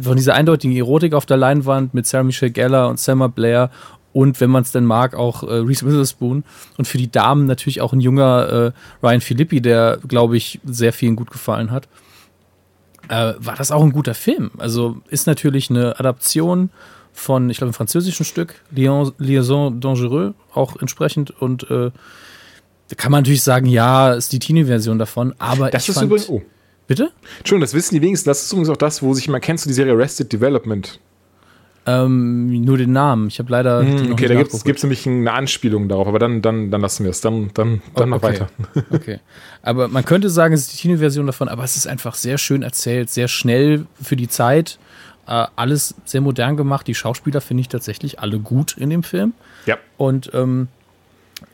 von dieser eindeutigen Erotik auf der Leinwand mit Sarah Michelle Gellar und Selma Blair und wenn man es denn mag, auch äh, Reese Witherspoon und für die Damen natürlich auch ein junger äh, Ryan Philippi, der, glaube ich, sehr vielen gut gefallen hat. Äh, war das auch ein guter Film. Also ist natürlich eine Adaption von, ich glaube, einem französischen Stück, Liaison, Dangereux, auch entsprechend und äh, da kann man natürlich sagen, ja, ist die Teenie-Version davon, aber Das ich ist fand, übrigens, oh, Bitte? Entschuldigung, das wissen die wenigsten. Das ist übrigens auch das, wo sich immer kennst du die Serie Arrested Development. Ähm, nur den Namen. Ich habe leider noch Hm, okay, da gibt es nämlich eine Anspielung darauf, aber dann, dann, dann lassen wir es. Dann, dann, dann noch Oh, okay. weiter. Okay. Aber man könnte sagen, es ist die Teenie-Version davon, aber es ist einfach sehr schön erzählt, sehr schnell für die Zeit. Äh, alles sehr modern gemacht. Die Schauspieler finde ich tatsächlich alle gut in dem Film. Ja. Und ähm,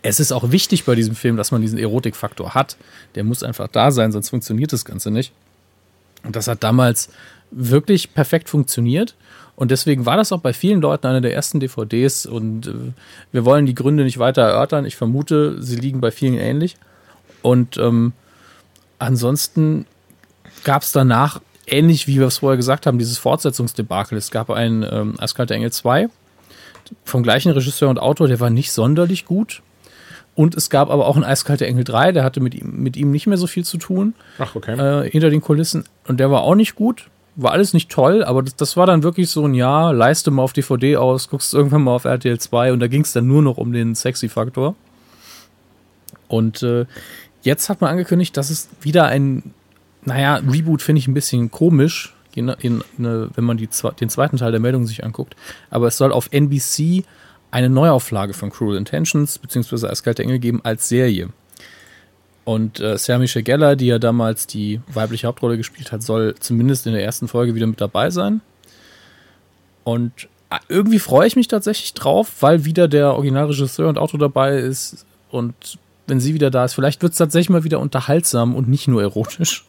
es ist auch wichtig bei diesem Film, dass man diesen Erotikfaktor hat. Der muss einfach da sein, sonst funktioniert das Ganze nicht. Und das hat damals wirklich perfekt funktioniert. Und deswegen war das auch bei vielen Leuten eine der ersten DVDs. Und äh, wir wollen die Gründe nicht weiter erörtern. Ich vermute, sie liegen bei vielen ähnlich. Und ähm, ansonsten gab es danach, ähnlich wie wir es vorher gesagt haben, dieses Fortsetzungsdebakel. Es gab ein ähm, Eiskalte Engel 2 vom gleichen Regisseur und Autor, der war nicht sonderlich gut. Und es gab aber auch ein Eiskalte Engel 3, der hatte mit ihm, mit ihm nicht mehr so viel zu tun Ach, okay. äh, hinter den Kulissen. Und der war auch nicht gut. War alles nicht toll, aber das, das war dann wirklich so ein Ja, leiste mal auf DVD aus, guckst irgendwann mal auf RTL 2 und da ging es dann nur noch um den Sexy-Faktor. Und äh, jetzt hat man angekündigt, dass es wieder ein, naja, Reboot finde ich ein bisschen komisch, in, in, in, wenn man die, den zweiten Teil der Meldung sich anguckt. Aber es soll auf NBC eine Neuauflage von Cruel Intentions bzw. Eiskalte Engel geben als Serie. Und äh, Sarah Michelle Gellar, die ja damals die weibliche Hauptrolle gespielt hat, soll zumindest in der ersten Folge wieder mit dabei sein. Und äh, irgendwie freue ich mich tatsächlich drauf, weil wieder der Originalregisseur und Autor dabei ist. Und wenn sie wieder da ist, vielleicht wird es tatsächlich mal wieder unterhaltsam und nicht nur erotisch.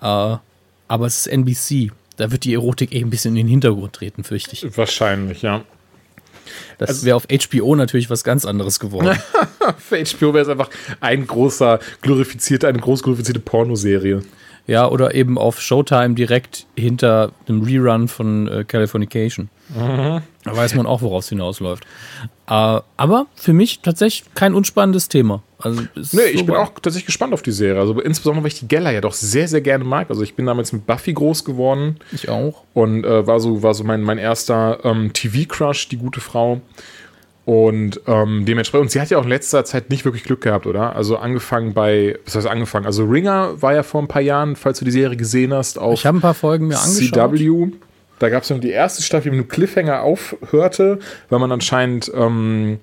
Äh, aber es ist NBC. Da wird die Erotik eh ein bisschen in den Hintergrund treten, fürchte ich. Wahrscheinlich, ja. Das wäre auf HBO natürlich was ganz anderes geworden. Für HBO wäre es einfach ein großer, glorifizierte, eine groß glorifizierte Pornoserie. Ja, oder eben auf Showtime direkt hinter einem Rerun von äh, Californication. Da weiß man auch, woraus es hinausläuft. Äh, aber für mich tatsächlich kein unspannendes Thema. Also, Nee, ich so bin weit- auch tatsächlich gespannt auf die Serie. Also insbesondere, weil ich die Geller ja doch sehr, sehr gerne mag. Also ich bin damals mit Buffy groß geworden Ich auch. und äh, war so, war so mein, mein erster ähm, TV-Crush, die gute Frau. Und ähm, dementsprechend, und sie hat ja auch in letzter Zeit nicht wirklich Glück gehabt, oder? Also angefangen bei, was heißt angefangen? Also Ringer war ja vor ein paar Jahren, falls du die Serie gesehen hast, auf Ich habe ein paar Folgen mir angeschaut. CW. Da gab es noch die erste Staffel, die mit einem Cliffhanger aufhörte, weil man anscheinend ähm,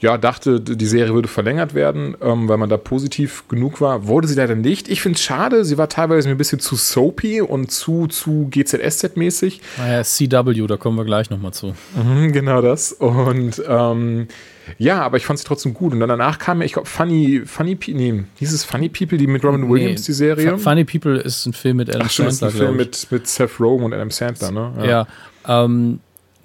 ja, dachte, die Serie würde verlängert werden, ähm, weil man da positiv genug war. Wurde sie leider nicht. Ich finde es schade. Sie war teilweise ein bisschen zu soapy und zu, zu GZSZ-mäßig. Naja, CW, da kommen wir gleich nochmal zu. Mhm, genau das. Und ähm, ja, aber ich fand sie trotzdem gut. Und dann danach kam ja, ich glaube, Funny, Funny People, nee, hieß es Funny People, die mit Robin Williams, Nee, die Serie? Fu- Funny People ist ein Film mit Adam Ach, das ist ein Sandler, Film mit, mit Seth Rogen und Adam Sandler, ne? Ja, ähm,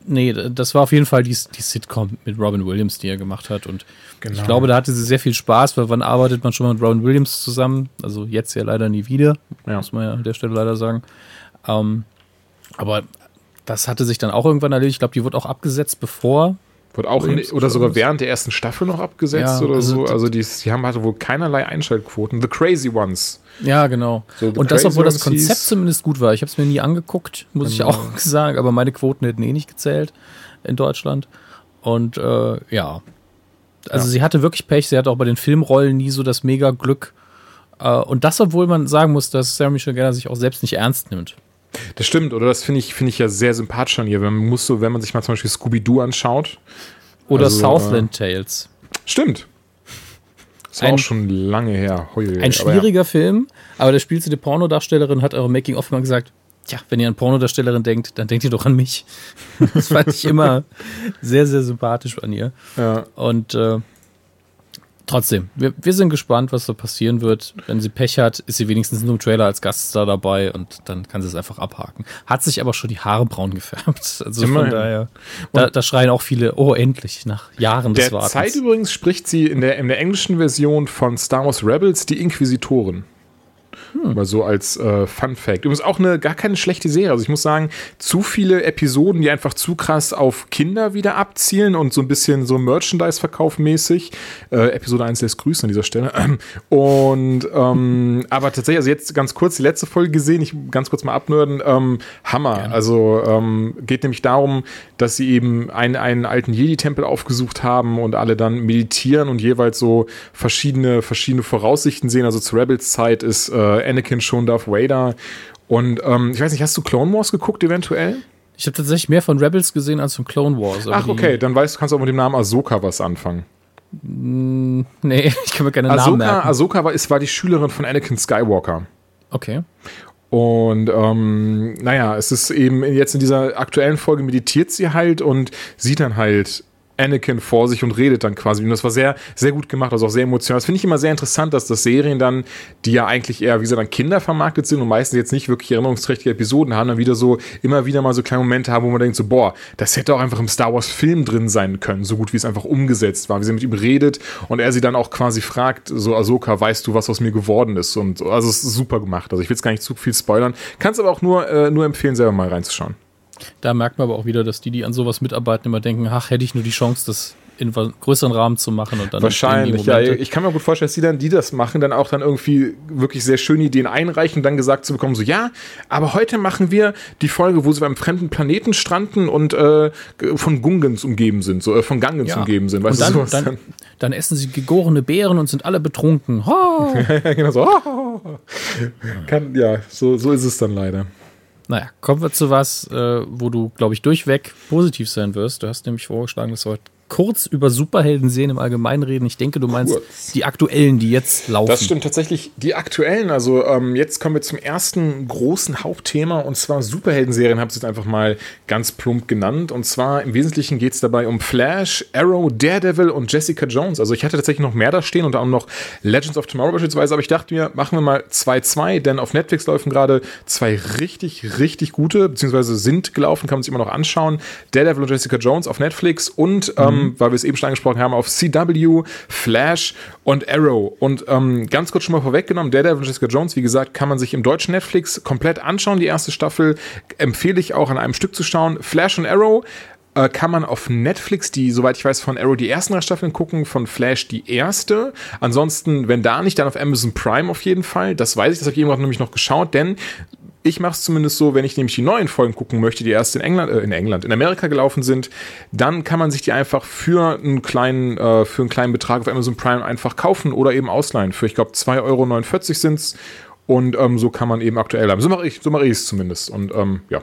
nee, das war auf jeden Fall die, die Sitcom mit Robin Williams, die er gemacht hat. Und Genau. ich glaube, da hatte sie sehr viel Spaß, weil wann arbeitet man schon mal mit Robin Williams zusammen? Also jetzt ja leider nie wieder, Ja. muss man ja an der Stelle leider sagen. Ähm, aber das hatte sich dann auch irgendwann erledigt. Ich glaube, die wurde auch abgesetzt, bevor. Wird auch in, oder sogar während der ersten Staffel noch abgesetzt Ja, oder also so. Also die, die haben hatte wohl keinerlei Einschaltquoten. The Crazy Ones. Ja, genau. So, Und das, obwohl das Konzept zumindest gut war. Ich habe es mir nie angeguckt, muss ich Genau. auch sagen, aber meine Quoten hätten eh nicht gezählt in Deutschland. Und äh, ja. Also Ja. sie hatte wirklich Pech, sie hatte auch bei den Filmrollen nie so das mega Glück. Äh, und das, obwohl man sagen muss, dass Sarah Michelle Gellar sich auch selbst nicht ernst nimmt. Das stimmt, oder das finde ich, finde ich ja sehr sympathisch an ihr. Wenn man muss so, wenn man sich mal zum Beispiel Scooby-Doo anschaut. Oder Also, Southland Tales. Stimmt. Das war Ein- auch schon lange her. Hui, Ein schwieriger Film, aber da spielt sie die Pornodarstellerin, hat eure Making-of mal gesagt, tja, wenn ihr an Pornodarstellerin denkt, dann denkt ihr doch an mich. Das fand ich immer sehr, sehr sympathisch an ihr. Ja. Ja. Und äh, Trotzdem, wir, wir sind gespannt, was da passieren wird. Wenn sie Pech hat, ist sie wenigstens nur im Trailer als Gaststar dabei und dann kann sie es einfach abhaken. Hat sich aber schon die Haare braun gefärbt. Also Immerhin. von daher, da, da schreien auch viele, oh, endlich, nach Jahren des Der Wartens. Zeit übrigens spricht sie in der, in der englischen Version von Star Wars Rebels die Inquisitoren. Hm. Mal so als äh, Fun Fact. Übrigens auch eine gar keine schlechte Serie. Also ich muss sagen, zu viele Episoden, die einfach zu krass auf Kinder wieder abzielen und so ein bisschen so Merchandise-Verkauf mäßig. Äh, Episode 1 lässt Grüße an dieser Stelle. Und ähm, aber tatsächlich, also jetzt ganz kurz die letzte Folge gesehen, ich ganz kurz mal abnörden. Ähm, Hammer. Also ähm, geht nämlich darum, dass sie eben einen, einen alten Jedi-Tempel aufgesucht haben und alle dann meditieren und jeweils so verschiedene, verschiedene Voraussichten sehen. Also zu Rebels Zeit ist äh, Anakin schon Darth Vader. Und ähm, ich weiß nicht, hast du Clone Wars geguckt eventuell? Ich habe tatsächlich mehr von Rebels gesehen als von Clone Wars. Ach, okay, dann weißt du, kannst du auch mit dem Namen Ahsoka was anfangen. Nee, ich kann mir keine Namen Ahsoka, merken. Ahsoka war, ist, war die Schülerin von Anakin Skywalker. Okay. Und ähm, naja, es ist eben jetzt in dieser aktuellen Folge meditiert sie halt und sieht dann halt Anakin vor sich und redet dann quasi. Und das war sehr, sehr gut gemacht, also auch sehr emotional. Das finde ich immer sehr interessant, dass das Serien dann, die ja eigentlich eher, wie gesagt, an Kinder vermarktet sind und meistens jetzt nicht wirklich erinnerungsträchtige Episoden haben, dann wieder so, immer wieder mal so kleine Momente haben, wo man denkt so, boah, das hätte auch einfach im Star Wars Film drin sein können, so gut wie es einfach umgesetzt war, wie sie mit ihm redet und er sie dann auch quasi fragt, so Ahsoka, weißt du, was aus mir geworden ist? Und so. also es ist super gemacht. Also ich will jetzt gar nicht zu viel spoilern. Kannst aber auch nur, äh, nur empfehlen, selber mal reinzuschauen. Da merkt man aber auch wieder, dass die, die an sowas mitarbeiten, immer denken, ach, hätte ich nur die Chance, das in größeren Rahmen zu machen und dann Wahrscheinlich, ja. Ich kann mir gut vorstellen, dass die dann, die das machen, dann auch dann irgendwie wirklich sehr schöne Ideen einreichen und dann gesagt zu bekommen, so ja, aber heute machen wir die Folge, wo sie beim fremden Planeten stranden und äh, von Gungens umgeben sind, so äh, von Gangens Ja. umgeben sind. Weißt und dann, du, sowas dann, dann essen sie gegorene Beeren und sind alle betrunken. Ha! ja, genau so. Kann, ja, so, so ist es dann leider. Naja, kommen wir zu was, äh, wo du, glaube ich, durchweg positiv sein wirst. Du hast nämlich vorgeschlagen, dass wir heute kurz über Superhelden-Serien im Allgemeinen reden. Ich denke, du meinst Kurz. die aktuellen, die jetzt laufen. Das stimmt tatsächlich. Die aktuellen, also ähm, jetzt kommen wir zum ersten großen Hauptthema und zwar Superhelden-Serien, habe ich jetzt einfach mal ganz plump genannt. Und zwar im Wesentlichen geht es dabei um Flash, Arrow, Daredevil und Jessica Jones. Also ich hatte tatsächlich noch mehr da stehen, unter anderem noch Legends of Tomorrow beispielsweise, aber ich dachte mir, machen wir mal 2-2, denn auf Netflix laufen gerade zwei richtig, richtig gute, beziehungsweise sind gelaufen, kann man sich immer noch anschauen. Daredevil und Jessica Jones auf Netflix und, ähm, weil wir es eben schon angesprochen haben, auf CW, Flash und Arrow. Und ähm, ganz kurz schon mal vorweggenommen, Daredevil und Jessica Jones, wie gesagt, kann man sich im deutschen Netflix komplett anschauen. Die erste Staffel empfehle ich auch an einem Stück zu schauen. Flash und Arrow äh, kann man auf Netflix, die, soweit ich weiß, von Arrow die ersten drei Staffeln gucken, von Flash die erste. Ansonsten, wenn da nicht, dann auf Amazon Prime auf jeden Fall. Das weiß ich, das habe ich eben gerade nämlich noch geschaut, denn ich mache es zumindest so, wenn ich nämlich die neuen Folgen gucken möchte, die erst in England, äh, in England, in Amerika gelaufen sind, dann kann man sich die einfach für einen kleinen, äh, für einen kleinen Betrag auf Amazon Prime einfach kaufen oder eben ausleihen. Für, ich glaube, 2,49 Euro sind's. Und ähm, so kann man eben aktuell haben. So mache ich, so mache ich es zumindest. Und ähm, ja.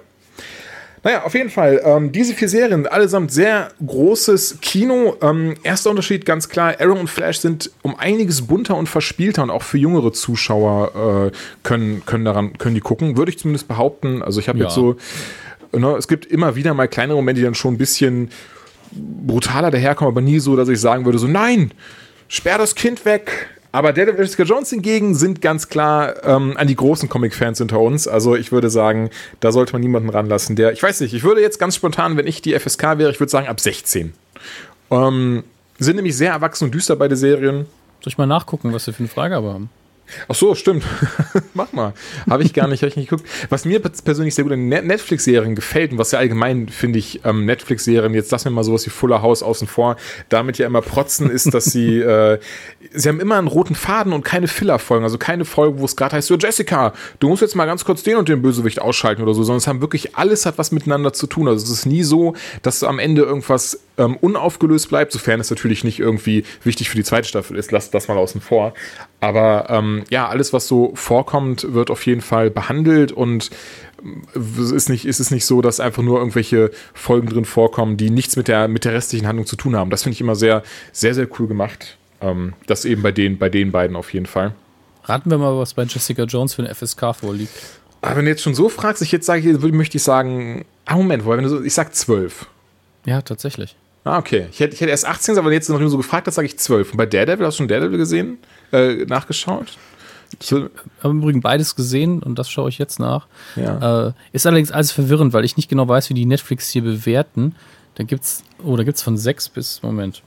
Naja, auf jeden Fall. Ähm, diese vier Serien, allesamt sehr großes Kino. Ähm, erster Unterschied, ganz klar, Arrow und Flash sind um einiges bunter und verspielter und auch für jüngere Zuschauer äh, können, können, daran, können die gucken, würde ich zumindest behaupten. Also ich habe Ja. jetzt so, ne, es gibt immer wieder mal kleinere Momente, die dann schon ein bisschen brutaler daherkommen, aber nie so, dass ich sagen würde, so nein, sperr das Kind weg. Aber Daredevil Jessica Jones hingegen sind ganz klar ähm, an die großen Comic-Fans hinter uns. Also ich würde sagen, da sollte man niemanden ranlassen, der, ich weiß nicht, ich würde jetzt ganz spontan, wenn ich die FSK wäre, ich würde sagen ab 16. Ähm, sind nämlich sehr erwachsen und düster beide Serien. Soll ich mal nachgucken, was wir für eine Freigabe haben? Ach so, stimmt. Mach mal. Habe ich gar nicht, hab ich nicht geguckt. Was mir persönlich sehr gut an Net- Netflix-Serien gefällt und was ja allgemein, finde ich, ähm, Netflix-Serien, jetzt lassen wir mal sowas wie Fuller House außen vor, damit ja immer protzen, ist, dass sie, äh, sie haben immer einen roten Faden und keine Filler-Folgen, also keine Folge, wo es gerade heißt, so Jessica, du musst jetzt mal ganz kurz den und den Bösewicht ausschalten oder so, sondern es haben wirklich, alles hat was miteinander zu tun. Also es ist nie so, dass am Ende irgendwas ähm, unaufgelöst bleibt, sofern es natürlich nicht irgendwie wichtig für die zweite Staffel ist, lass das mal außen vor. Aber ähm, ja, alles, was so vorkommt, wird auf jeden Fall behandelt und ähm, es ist nicht, es ist nicht so, dass einfach nur irgendwelche Folgen drin vorkommen, die nichts mit der, mit der restlichen Handlung zu tun haben. Das finde ich immer sehr, sehr, sehr cool gemacht. Ähm, das eben bei den, bei den beiden auf jeden Fall. Raten wir mal, was bei Jessica Jones für eine FSK vorliegt. Aber wenn du jetzt schon so fragst, ich jetzt sage, möchte ich sagen, ah, Moment, wenn du so, ich sag zwölf. Ja, tatsächlich. Ah, okay. Ich hätte, ich hätte erst 18, aber jetzt noch so gefragt, das sage ich 12. Und bei Daredevil, hast du schon Daredevil gesehen? Äh, nachgeschaut? Ich habe im Übrigen beides gesehen und das schaue ich jetzt nach. Ja. Äh, ist allerdings alles verwirrend, weil ich nicht genau weiß, wie die Netflix hier bewerten. Da gibt's, oh, da gibt's von 6 bis, Moment.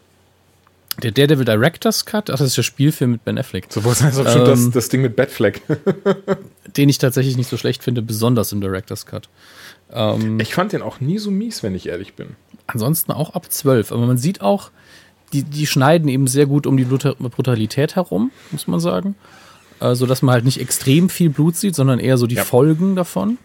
Der Daredevil Director's Cut, ach, das ist der Spielfilm mit Ben Affleck. So was heißt auch schon Ähm, das, das Ding mit Batfleck. Den ich tatsächlich nicht so schlecht finde, besonders im Director's Cut. Ähm, Ich fand den auch nie so mies, wenn ich ehrlich bin. ansonsten auch ab 12. Aber man sieht auch, die, die schneiden eben sehr gut um die Bruta- Brutalität herum, muss man sagen. Äh, so dass man halt nicht extrem viel Blut sieht, sondern eher so die Ja. Folgen davon.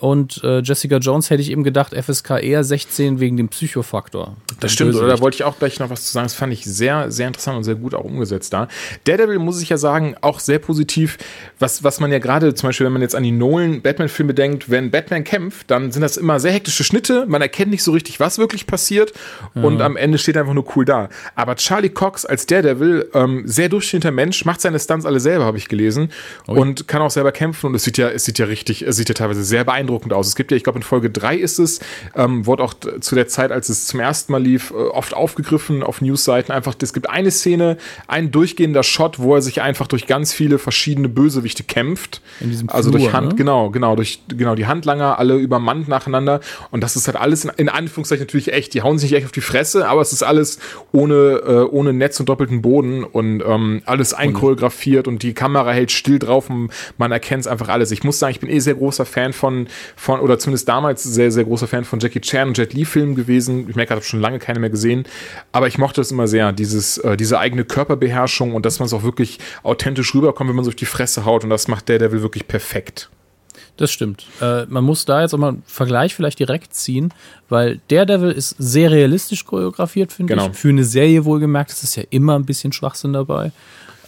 Und äh, Jessica Jones hätte ich eben gedacht, FSK eher 16 wegen dem Psychofaktor. Das stimmt, oder? Da wollte ich auch gleich noch was zu sagen. Das fand ich sehr, sehr interessant und sehr gut auch umgesetzt da. Daredevil muss ich ja sagen, auch sehr positiv. Was, was man ja gerade, zum Beispiel, wenn man jetzt an die Nolan-Batman-Filme denkt, wenn Batman kämpft, dann sind das immer sehr hektische Schnitte. Man erkennt nicht so richtig, was wirklich passiert. Und am Ende steht einfach nur cool da. Aber Charlie Cox als Daredevil, ähm, sehr durchschnittlicher Mensch, macht seine Stunts alle selber, habe ich gelesen. Und kann auch selber kämpfen. Und es sieht ja, es sieht ja richtig, es sieht ja teilweise sehr beeindruckend aus. Es gibt ja, ich glaube, in Folge 3 ist es, ähm, wurde auch zu der Zeit, als es zum ersten Mal lief, äh, oft aufgegriffen auf Newsseiten. Einfach, es gibt eine Szene, ein durchgehender Shot, wo er sich einfach durch ganz viele verschiedene Bösewichte kämpft. In diesem also Flur, durch Hand, ne? genau, genau, durch genau die Handlanger, alle übermannt nacheinander. Und das ist halt alles in, in Anführungszeichen natürlich echt. Die hauen sich nicht echt auf die Fresse, aber es ist alles ohne, äh, ohne Netz und doppelten Boden und ähm, alles einchoreografiert und die Kamera hält still drauf und man erkennt es einfach alles. Ich muss sagen, ich bin eh sehr großer Fan von, von, oder zumindest damals sehr, sehr großer Fan von Jackie Chan und Jet Li Filmen gewesen. Ich merke, ich habe schon lange keine mehr gesehen, aber ich mochte es immer sehr, dieses, äh, diese eigene Körperbeherrschung und dass man es auch wirklich authentisch rüberkommt, wenn man so auf die Fresse haut und das macht Daredevil wirklich perfekt. Das stimmt. Äh, man muss da jetzt auch mal einen Vergleich vielleicht direkt ziehen, weil Daredevil ist sehr realistisch choreografiert, finde Genau. ich. Für eine Serie wohlgemerkt, es ist ja immer ein bisschen Schwachsinn dabei.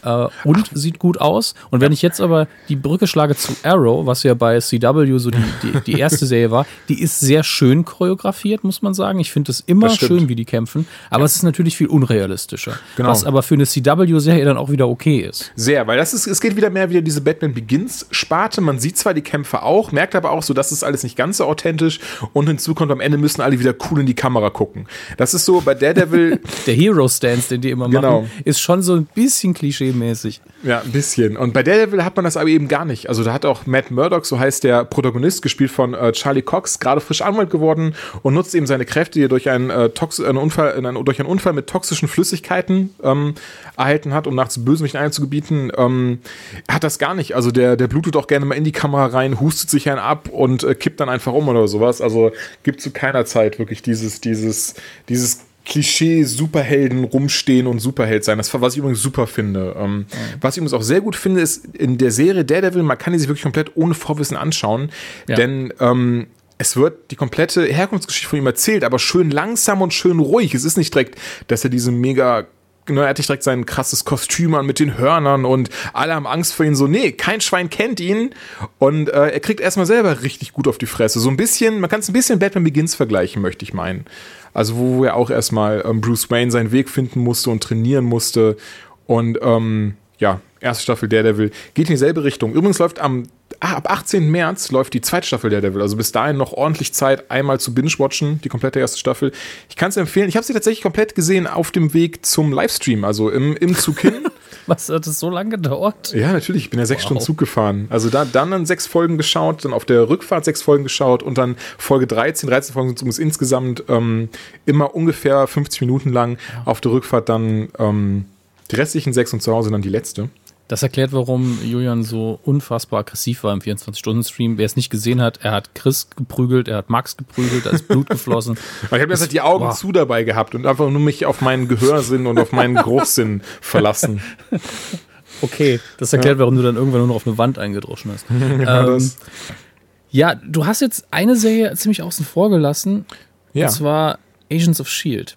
Äh, und sieht gut aus. Und wenn ich jetzt aber die Brücke schlage zu Arrow, was ja bei CW so die, die, die erste Serie war, die ist sehr schön choreografiert, muss man sagen. Ich finde es immer schön, wie die kämpfen. Aber es ist natürlich viel unrealistischer. Genau. Was aber für eine CW-Serie dann auch wieder okay ist. Sehr, weil das ist, es geht wieder mehr wieder diese Batman Begins Sparte. Man sieht zwar die Kämpfe auch, merkt aber auch so, das ist alles nicht ganz so authentisch und hinzu kommt am Ende müssen alle wieder cool in die Kamera gucken. Das ist so bei Daredevil, Der Hero-Stance, den die immer Genau. machen, ist schon so ein bisschen klischee-mäßig. ja, ein bisschen. Und bei Daredevil hat man das aber eben gar nicht. Also da hat auch Matt Murdock, so heißt der Protagonist, gespielt von äh, Charlie Cox, gerade frisch Anwalt geworden und nutzt eben seine Kräfte, die er durch einen, äh, Tox einen, Unfall, in einen, durch einen Unfall mit toxischen Flüssigkeiten ähm, erhalten hat, um nach zu Bösewichten einzugebieten. Ähm, hat das gar nicht. Also der, der blutet auch gerne mal in die Kamera rein, hustet sich einen ab und äh, kippt dann einfach um oder sowas. Also gibt zu keiner Zeit wirklich dieses, dieses, dieses Klischee Superhelden rumstehen und Superheld sein. Das war, was ich übrigens super finde. Ähm, Was ich übrigens auch sehr gut finde, ist in der Serie Daredevil, man kann die sich wirklich komplett ohne Vorwissen anschauen, Ja. denn ähm, es wird die komplette Herkunftsgeschichte von ihm erzählt, aber schön langsam und schön ruhig. Es ist nicht direkt, dass er diese mega Ne, er hat direkt sein krasses Kostüm an mit den Hörnern und alle haben Angst vor ihm. So, nee, kein Schwein kennt ihn. Und äh, er kriegt erstmal selber richtig gut auf die Fresse. So ein bisschen, man kann es ein bisschen Batman Begins vergleichen, möchte ich meinen. Also, wo, wo er auch erstmal ähm, Bruce Wayne seinen Weg finden musste und trainieren musste. Und ähm, ja, erste Staffel Daredevil geht in dieselbe Richtung. Übrigens läuft am ah, ab 18. März läuft die zweite Staffel Daredevil. Also bis dahin noch ordentlich Zeit, einmal zu binge-watchen, die komplette erste Staffel. Ich kann es empfehlen. Ich habe sie tatsächlich komplett gesehen auf dem Weg zum Livestream, also im, im Zug hin. Was hat das so lange gedauert? Ja, natürlich. Ich bin ja sechs Wow. Stunden Zug gefahren. Also da, dann dann sechs Folgen geschaut, dann auf der Rückfahrt sechs Folgen geschaut und dann Folge 13, 13 Folgen sind es insgesamt ähm, immer ungefähr 50 Minuten lang. Auf der Rückfahrt dann ähm, die restlichen sechs und zu Hause dann die letzte. Das erklärt, warum Julian so unfassbar aggressiv war im 24-Stunden-Stream. Wer es nicht gesehen hat, er hat Chris geprügelt, er hat Max geprügelt, da ist Blut geflossen. Ich habe jetzt halt die Augen Wow. zu dabei gehabt und einfach nur mich auf meinen Gehörsinn und auf meinen Geruchssinn verlassen. Okay, das erklärt, warum du dann irgendwann nur noch auf eine Wand eingedroschen hast. Ja, ähm, ja, du hast jetzt eine Serie ziemlich außen vor gelassen, ja. und zwar Agents of S.H.I.E.L.D.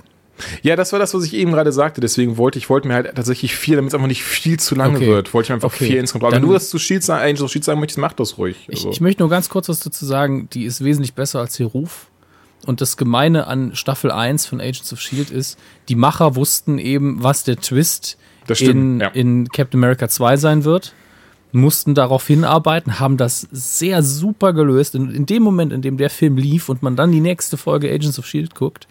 ja, das war das, was ich eben gerade sagte. Deswegen wollte ich wollte mir halt tatsächlich vier, damit es einfach nicht viel zu lange Okay. wird, wollte ich mir einfach Okay. vier insgesamt. Aber wenn du das zu Shield sagen, Angels of Shield sagen möchtest, mach das ruhig. Ich, Also. ich möchte nur ganz kurz was dazu sagen, die ist wesentlich besser als ihr Ruf. Und das Gemeine an Staffel 1 von Agents of S.H.I.E.L.D. Ist, die Macher wussten eben, was der Twist in, ja. in Captain America 2 sein wird, mussten darauf hinarbeiten, haben das sehr super gelöst. In, in dem Moment, in dem der Film lief und man dann die nächste Folge Agents of S.H.I.E.L.D. guckt,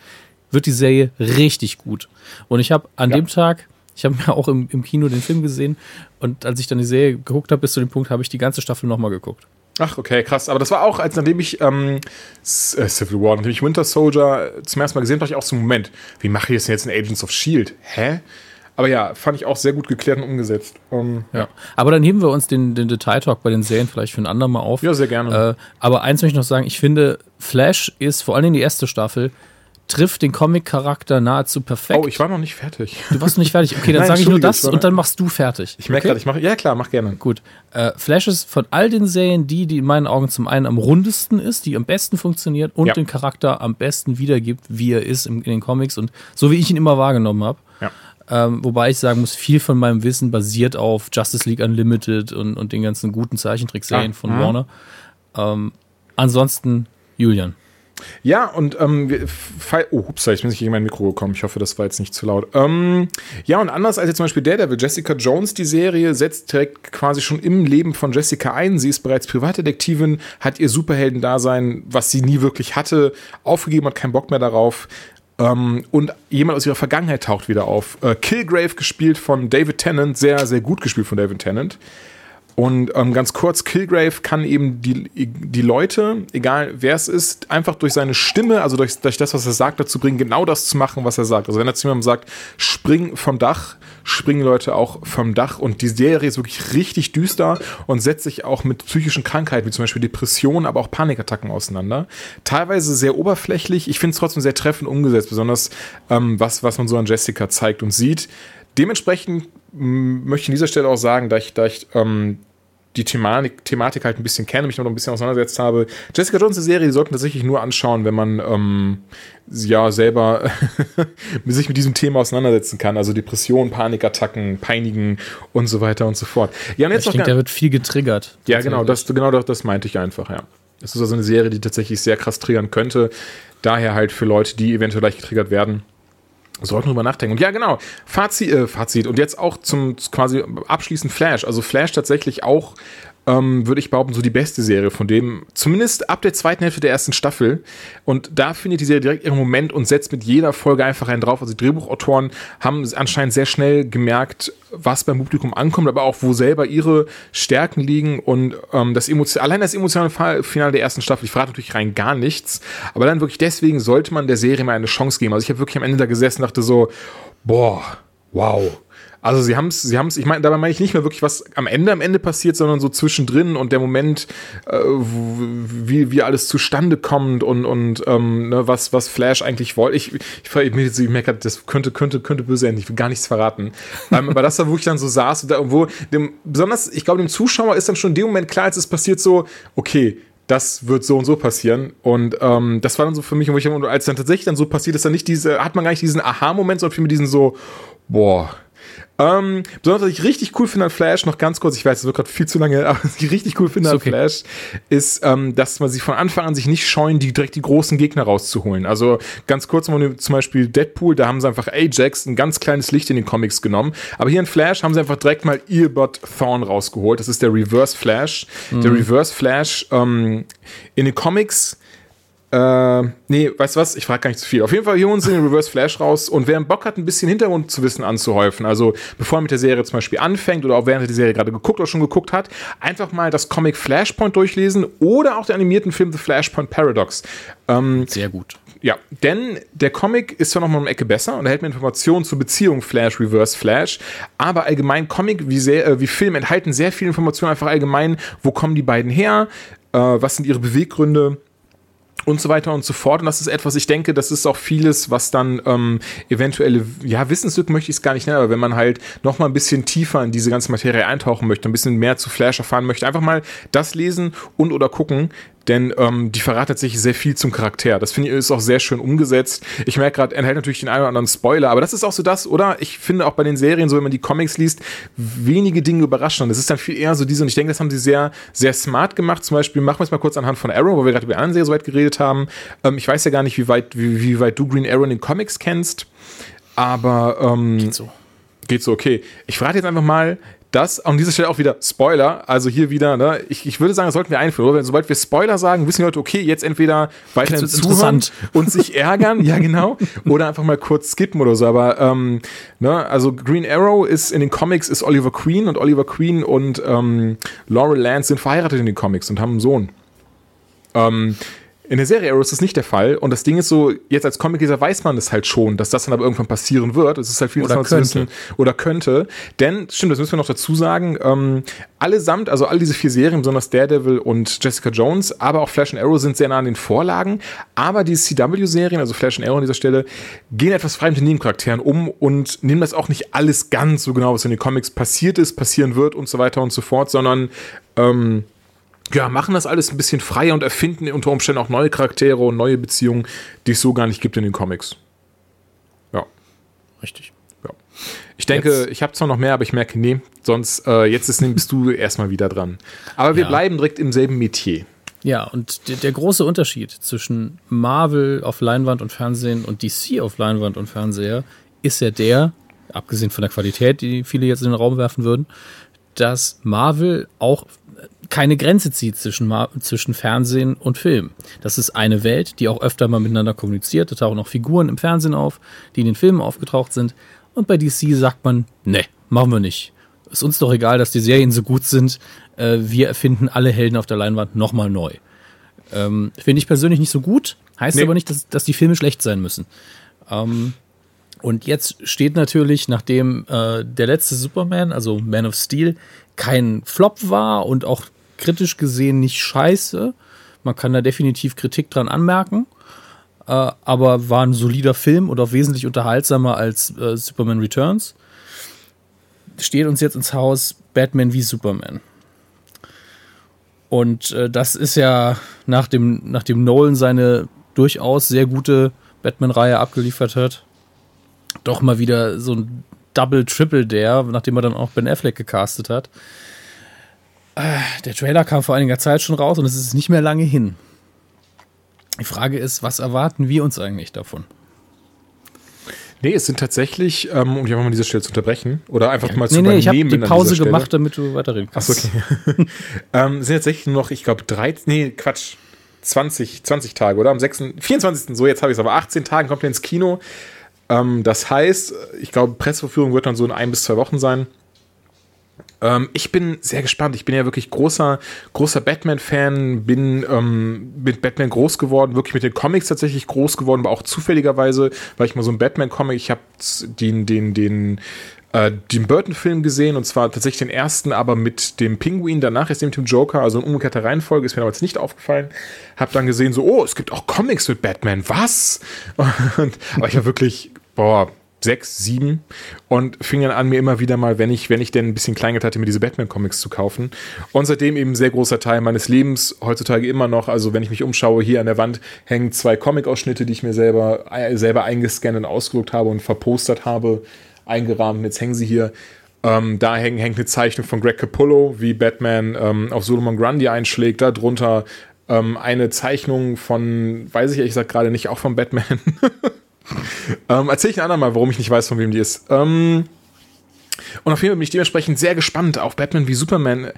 wird die Serie richtig gut. Und ich habe an Ja. dem Tag, ich habe mir auch im, im Kino den Film gesehen und als ich dann die Serie geguckt habe, bis zu dem Punkt, habe ich die ganze Staffel nochmal geguckt. Ach, okay, krass. Aber das war auch, als nachdem ich ähm, äh, Civil War, nachdem ich Winter Soldier zum ersten Mal gesehen habe, dachte ich auch so, Moment, wie mache ich das denn jetzt in Agents of S.H.I.E.L.D.? Hä? Aber ja, fand ich auch sehr gut geklärt und umgesetzt. Ähm, Ja. Aber dann heben wir uns den, den Detail-Talk bei den Serien vielleicht für ein andermal auf. Ja, sehr gerne. Äh, aber eins möchte ich noch sagen, ich finde, Flash ist vor allem die erste Staffel, trifft den Comic-Charakter nahezu perfekt. oh, ich war noch nicht fertig. du warst noch nicht fertig. Okay, dann sage ich nur das und dann machst du fertig. Ich merke okay? gerade, ich mache, ja klar, mach gerne. Gut. Äh, Flash ist von all den Serien die, die in meinen Augen zum einen am rundesten ist, die am besten funktioniert und Ja. den Charakter am besten wiedergibt, wie er ist im, in den Comics und so wie ich ihn immer wahrgenommen habe. Ja. Ähm, wobei ich sagen muss, viel von meinem Wissen basiert auf Justice League Unlimited und, und den ganzen guten Zeichentrickserien Ah, von mhm. Warner. Ähm, ansonsten Julian. Ja, und ähm, oh, hups, ich bin nicht gegen mein Mikro gekommen. Ich hoffe, das war jetzt nicht zu laut. Ähm, ja, und anders als jetzt zum Beispiel Daredevil, Jessica Jones, die Serie, setzt direkt quasi schon im Leben von Jessica ein. Sie ist bereits Privatdetektivin, hat ihr Superheldendasein, was sie nie wirklich hatte, aufgegeben, hat keinen Bock mehr darauf. Ähm, und jemand aus ihrer Vergangenheit taucht wieder auf. Äh, Killgrave gespielt von David Tennant, sehr, sehr gut gespielt von David Tennant. Und ähm, ganz kurz, Killgrave kann eben die, die Leute, egal wer es ist, einfach durch seine Stimme, also durch, durch das, was er sagt, dazu bringen, genau das zu machen, was er sagt. Also wenn er zu jemandem sagt, spring vom Dach, springen Leute auch vom Dach. Und die Serie ist wirklich richtig düster und setzt sich auch mit psychischen Krankheiten, wie zum Beispiel Depressionen, aber auch Panikattacken auseinander. Teilweise sehr oberflächlich. Ich finde es trotzdem sehr treffend umgesetzt, besonders ähm, was, was man so an Jessica zeigt und sieht. Dementsprechend möchte an dieser Stelle auch sagen, da ich, da ich ähm, die Thematik, Thematik halt ein bisschen kenne, mich noch ein bisschen auseinandergesetzt habe. Jessica Jones, die Serie, die sollte man tatsächlich nur anschauen, wenn man ähm, ja selber sich mit diesem Thema auseinandersetzen kann. Also Depressionen, Panikattacken, Peinigen und so weiter und so fort. Ja, und jetzt Ich denke, da wird viel getriggert. ja, genau, das, genau das, das meinte ich einfach, ja. Es ist also eine Serie, die tatsächlich sehr krass triggern könnte. Daher halt für Leute, die eventuell leicht getriggert werden, sollten drüber nachdenken. Und ja, genau, Fazit, äh, Fazit. Und jetzt auch zum quasi abschließend Flash. Also Flash tatsächlich auch, ähm, würde ich behaupten, so die beste Serie von dem, zumindest ab der zweiten Hälfte der ersten Staffel. Und da findet die Serie direkt ihren Moment und setzt mit jeder Folge einfach einen drauf. Also die Drehbuchautoren haben anscheinend sehr schnell gemerkt, was beim Publikum ankommt, aber auch wo selber ihre Stärken liegen und ähm, das Emotion allein das emotionale Finale der ersten Staffel, ich verrate natürlich rein gar nichts, aber dann wirklich deswegen sollte man der Serie mal eine Chance geben. Also ich habe wirklich am Ende da gesessen und dachte so, boah, wow. Also sie haben es, sie haben es, ich meine, dabei meine ich nicht mehr wirklich, was am Ende am Ende passiert, sondern so zwischendrin und der Moment, äh, wie, wie alles zustande kommt und, und ähm, ne, was, was Flash eigentlich wollte. Ich, ich, ich, ich, merke, das könnte, könnte, könnte böse enden, ich will gar nichts verraten. ähm, aber das war, wo ich dann so saß und da, wo dem, besonders, ich glaube, dem Zuschauer ist dann schon in dem Moment klar, als es passiert, so, okay, das wird so und so passieren. Und ähm, das war dann so für mich, wo ich, als dann tatsächlich dann so passiert ist, dann nicht diese, hat man gar nicht diesen Aha-Moment, sondern vielmehr diesen so, boah. Ähm, besonders, was ich richtig cool finde an Flash, noch ganz kurz, ich weiß, es wird gerade viel zu lange, aber was ich richtig cool finde an okay. Flash, ist, ähm, dass man sich von Anfang an sich nicht scheuen, die direkt die großen Gegner rauszuholen. Also ganz kurz mal zum Beispiel Deadpool, da haben sie einfach Ajax, ein ganz kleines Licht in den Comics genommen. Aber hier in Flash haben sie einfach direkt mal Earbud Thorn rausgeholt. Das ist der Reverse Flash. Der Reverse Flash ähm, in den Comics äh, nee, weißt du was? Ich frage gar nicht zu viel. Auf jeden Fall hier holen sie den Reverse Flash raus und wer Bock hat, ein bisschen Hintergrund zu wissen anzuhäufen, also bevor er mit der Serie zum Beispiel anfängt oder auch während er die Serie gerade geguckt oder schon geguckt hat, einfach mal das Comic Flashpoint durchlesen oder auch den animierten Film The Flashpoint Paradox. Ähm, Sehr gut. ja, denn der Comic ist zwar nochmal eine Ecke besser und erhält mir Informationen zur Beziehung Flash, Reverse Flash, aber allgemein Comic wie, sehr, äh, wie Film enthalten sehr viele Informationen einfach allgemein, wo kommen die beiden her, äh, was sind ihre Beweggründe, und so weiter und so fort. Und das ist etwas, ich denke, das ist auch vieles, was dann ähm, eventuelle, ja, Wissenslücken möchte ich es gar nicht nennen, aber wenn man halt noch mal ein bisschen tiefer in diese ganze Materie eintauchen möchte, ein bisschen mehr zu Flash erfahren möchte, einfach mal das lesen und oder gucken, denn ähm, die verraten tatsächlich sehr viel zum Charakter. Das finde ich ist auch sehr schön umgesetzt. Ich merke gerade, enthält natürlich den einen oder anderen Spoiler, aber das ist auch so das, oder? Ich finde auch bei den Serien, so wenn man die Comics liest, wenige Dinge überraschen. Das ist dann viel eher so diese, und ich denke, das haben sie sehr, sehr smart gemacht. Zum Beispiel, machen wir es mal kurz anhand von Arrow, wo wir gerade über die anderen Serie so weit geredet haben. Ähm, ich weiß ja gar nicht, wie weit, wie, wie weit du Green Arrow in den Comics kennst, aber ähm, So. Geht so, okay. Ich frage jetzt einfach mal, Das an dieser Stelle auch wieder Spoiler. Also hier wieder, ne? ich, ich würde sagen, das sollten wir einführen. Oder? Sobald wir Spoiler sagen, wissen die Leute, okay, jetzt entweder weiterhin zuhören und sich ärgern, ja genau, oder einfach mal kurz skippen oder so. Aber ähm, ne, also Green Arrow ist in den Comics ist Oliver Queen und Oliver Queen und ähm, Laurel Lance sind verheiratet in den Comics und haben einen Sohn. Ähm, in der Serie Arrow ist das nicht der Fall. Und das Ding ist so, jetzt als Comicleser weiß man es halt schon, dass das dann aber irgendwann passieren wird. Es ist halt viel oder könnte. Wissen, oder könnte. Denn, stimmt, das müssen wir noch dazu sagen, ähm, allesamt, also all diese vier Serien, besonders Daredevil und Jessica Jones, aber auch Flash and Arrow sind sehr nah an den Vorlagen. Aber diese CW-Serien, also Flash and Arrow an dieser Stelle, gehen etwas frei mit den Nebencharakteren um und nehmen das auch nicht alles ganz so genau, was in den Comics passiert ist, passieren wird und so weiter und so fort, sondern ähm, ja, machen das alles ein bisschen freier und erfinden unter Umständen auch neue Charaktere und neue Beziehungen, die es so gar nicht gibt in den Comics. Ja. Richtig. Ja. Ich denke, jetzt. ich habe zwar noch mehr, aber ich merke, nee, sonst, äh, jetzt ist, bist du erstmal wieder dran. Aber wir ja. bleiben direkt im selben Metier. Ja, und der, der, große Unterschied zwischen Marvel auf Leinwand und Fernsehen und DC auf Leinwand und Fernseher ist ja der, abgesehen von der Qualität, die viele jetzt in den Raum werfen würden, dass Marvel auch keine Grenze zieht zwischen, zwischen Fernsehen und Film. Das ist eine Welt, die auch öfter mal miteinander kommuniziert. Da tauchen auch Figuren im Fernsehen auf, die in den Filmen aufgetaucht sind. Und bei DC sagt man, ne, machen wir nicht. Ist uns doch egal, dass die Serien so gut sind. Äh, wir erfinden alle Helden auf der Leinwand nochmal neu. Ähm, Finde ich persönlich nicht so gut. Heißt nee. aber nicht, dass, dass die Filme schlecht sein müssen. Ähm, und jetzt steht natürlich, nachdem äh, der letzte Superman, also Man of Steel, kein Flop war und auch kritisch gesehen nicht scheiße. Man kann da definitiv Kritik dran anmerken. Äh, aber war ein solider Film und auch wesentlich unterhaltsamer als äh, Superman Returns. Steht uns jetzt ins Haus Batman wie Superman. Und äh, das ist ja, nachdem, nachdem Nolan seine durchaus sehr gute Batman-Reihe abgeliefert hat, doch mal wieder so ein Double, Triple der, nachdem er dann auch Ben Affleck gecastet hat. Der Trailer kam vor einiger Zeit schon raus und es ist nicht mehr lange hin. Die Frage ist, was erwarten wir uns eigentlich davon? Nee, es sind tatsächlich, ähm, um dich einfach mal diese Stelle zu unterbrechen oder einfach ja, mal zu nee, nee, übernehmen. Ich habe die Pause gemacht, damit du weiterreden kannst. Achso, okay. ähm, sind tatsächlich nur noch, ich glaube, drei, nee, Quatsch, 20, 20 Tage, oder? Am 6., 24. so, jetzt habe ich es, aber 18 Tagen kommt er ins Kino. Ähm, das heißt, ich glaube, Presseverführung wird dann so in ein bis zwei Wochen sein. Ähm, ich bin sehr gespannt. Ich bin ja wirklich großer, großer Batman-Fan, bin ähm, mit Batman groß geworden, wirklich mit den Comics tatsächlich groß geworden, aber auch zufälligerweise, weil ich mal so ein Batman-Comic, ich habe den, den, den, äh, den Burton-Film gesehen und zwar tatsächlich den ersten, aber mit dem Pinguin, danach ist mit dem Joker, also in umgekehrter Reihenfolge, ist mir damals nicht aufgefallen. Hab dann gesehen, so, oh, es gibt auch Comics mit Batman, was? Und, aber ich war wirklich, boah, sechs, sieben und fing dann an, mir immer wieder mal, wenn ich, wenn ich denn ein bisschen Kleingeld hatte, mir diese Batman-Comics zu kaufen. Und seitdem eben ein sehr großer Teil meines Lebens, heutzutage immer noch, also wenn ich mich umschaue, hier an der Wand hängen zwei Comic-Ausschnitte, die ich mir selber, äh, selber eingescannt und ausgedruckt habe und verpostert habe, eingerahmt. Jetzt hängen sie hier. Ähm, da hängt, hängt eine Zeichnung von Greg Capullo, wie Batman ähm, auf Solomon Grundy einschlägt. Darunter ähm, eine Zeichnung von, weiß ich ehrlich gesagt gerade nicht, auch von Batman. ähm, Erzähle ich ein andermal, warum ich nicht weiß, von wem die ist. Ähm, und auf jeden Fall bin ich dementsprechend sehr gespannt auf Batman wie Superman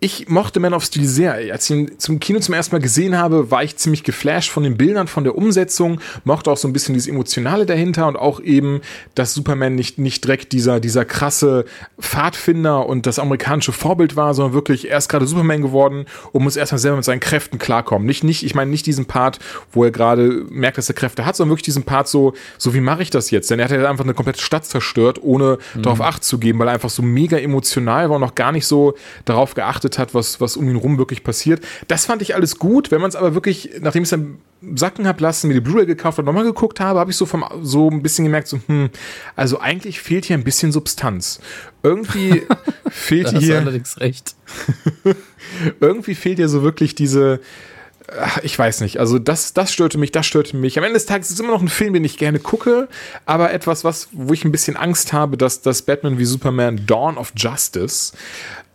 ich mochte Man of Steel sehr. Als ich ihn zum Kino zum ersten Mal gesehen habe, war ich ziemlich geflasht von den Bildern, von der Umsetzung, mochte auch so ein bisschen dieses Emotionale dahinter und auch eben, dass Superman nicht, nicht direkt dieser, dieser krasse Pfadfinder und das amerikanische Vorbild war, sondern wirklich erst gerade Superman geworden und muss erstmal selber mit seinen Kräften klarkommen. Nicht, nicht, ich meine nicht diesen Part, wo er gerade merkt, dass er Kräfte hat, sondern wirklich diesen Part so, so wie mache ich das jetzt? Denn er hat ja einfach eine komplette Stadt zerstört, ohne mhm. darauf Acht zu geben, weil er einfach so mega emotional war und noch gar nicht so darauf geachtet beobachtet hat, was, was um ihn rum wirklich passiert. Das fand ich alles gut. Wenn man es aber wirklich, nachdem ich es dann sacken habe lassen, mir die Blu-ray gekauft und nochmal geguckt habe, habe ich so vom so ein bisschen gemerkt, so, hm, also eigentlich fehlt hier ein bisschen Substanz. Irgendwie fehlt hier. Hast allerdings recht. irgendwie fehlt hier so wirklich diese ich weiß nicht, also das, das störte mich, das störte mich. Am Ende des Tages ist es immer noch ein Film, den ich gerne gucke, aber etwas, was, wo ich ein bisschen Angst habe, dass das Batman wie Superman Dawn of Justice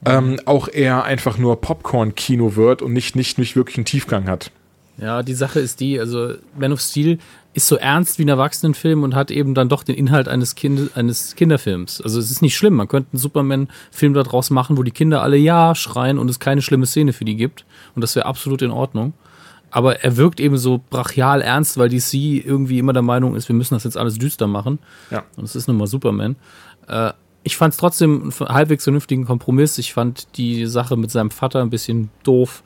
ähm, auch eher einfach nur Popcorn-Kino wird und nicht, nicht, nicht wirklich einen Tiefgang hat. Ja, die Sache ist die, also Man of Steel ist so ernst wie ein Erwachsenenfilm und hat eben dann doch den Inhalt eines, kind, eines Kinderfilms. Also es ist nicht schlimm. Man könnte einen Superman-Film daraus machen, wo die Kinder alle Ja schreien und es keine schlimme Szene für die gibt. Und das wäre absolut in Ordnung. Aber er wirkt eben so brachial ernst, weil DC irgendwie immer der Meinung ist, wir müssen das jetzt alles düster machen. Ja. Und es ist nun mal Superman. Äh, ich fand es trotzdem einen halbwegs vernünftigen Kompromiss. Ich fand die Sache mit seinem Vater ein bisschen doof.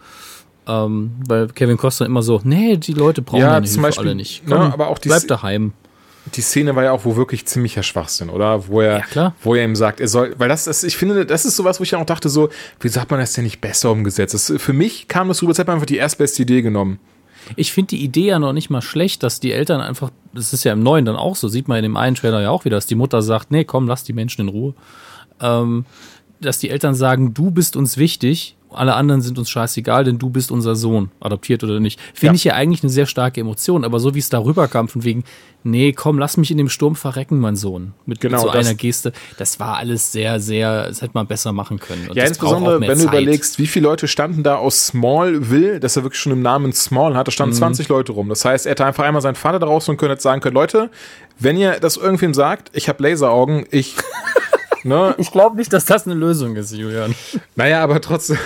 Ähm, weil Kevin Costner immer so, nee, die Leute brauchen Ja, zum Hilfe Beispiel, alle nicht. ne, aber auch die bleib daheim. die Szene war ja auch wo wirklich ziemlicher Schwachsinn, oder? Wo er, Ja, wo er ihm sagt, er soll, weil das, das, ich finde, das ist sowas, wo ich dann auch dachte, so, wieso hat man das denn nicht besser umgesetzt? Das, für mich kam das rüber, als hätte man einfach die erstbeste Idee genommen. Ich finde die Idee ja noch nicht mal schlecht, dass die Eltern einfach, das ist ja im Neuen dann auch so, sieht man in dem einen Trailer ja auch wieder, dass die Mutter sagt, nee, komm, lass die Menschen in Ruhe. Ähm, dass die Eltern sagen, du bist uns wichtig, alle anderen sind uns scheißegal, denn du bist unser Sohn, adoptiert oder nicht. Finde Ja. ich ja eigentlich eine sehr starke Emotion, aber so wie es darüber kam, von wegen, nee, komm, lass mich in dem Sturm verrecken, mein Sohn. Mit, Genau, mit so einer Geste. Das war alles sehr, sehr, das hätte man besser machen können. Und Ja, insbesondere, wenn du Zeit. überlegst, wie viele Leute standen da aus Smallville, dass er wirklich schon im Namen Small hat, da Mhm. standen 20 Leute rum. Das heißt, er hätte einfach einmal seinen Vater da raus und könnte jetzt sagen können, Leute, wenn ihr das irgendwem sagt, ich habe Laseraugen, ich, ne, Ich glaube nicht, dass das eine Lösung ist, Julian. naja, aber trotzdem,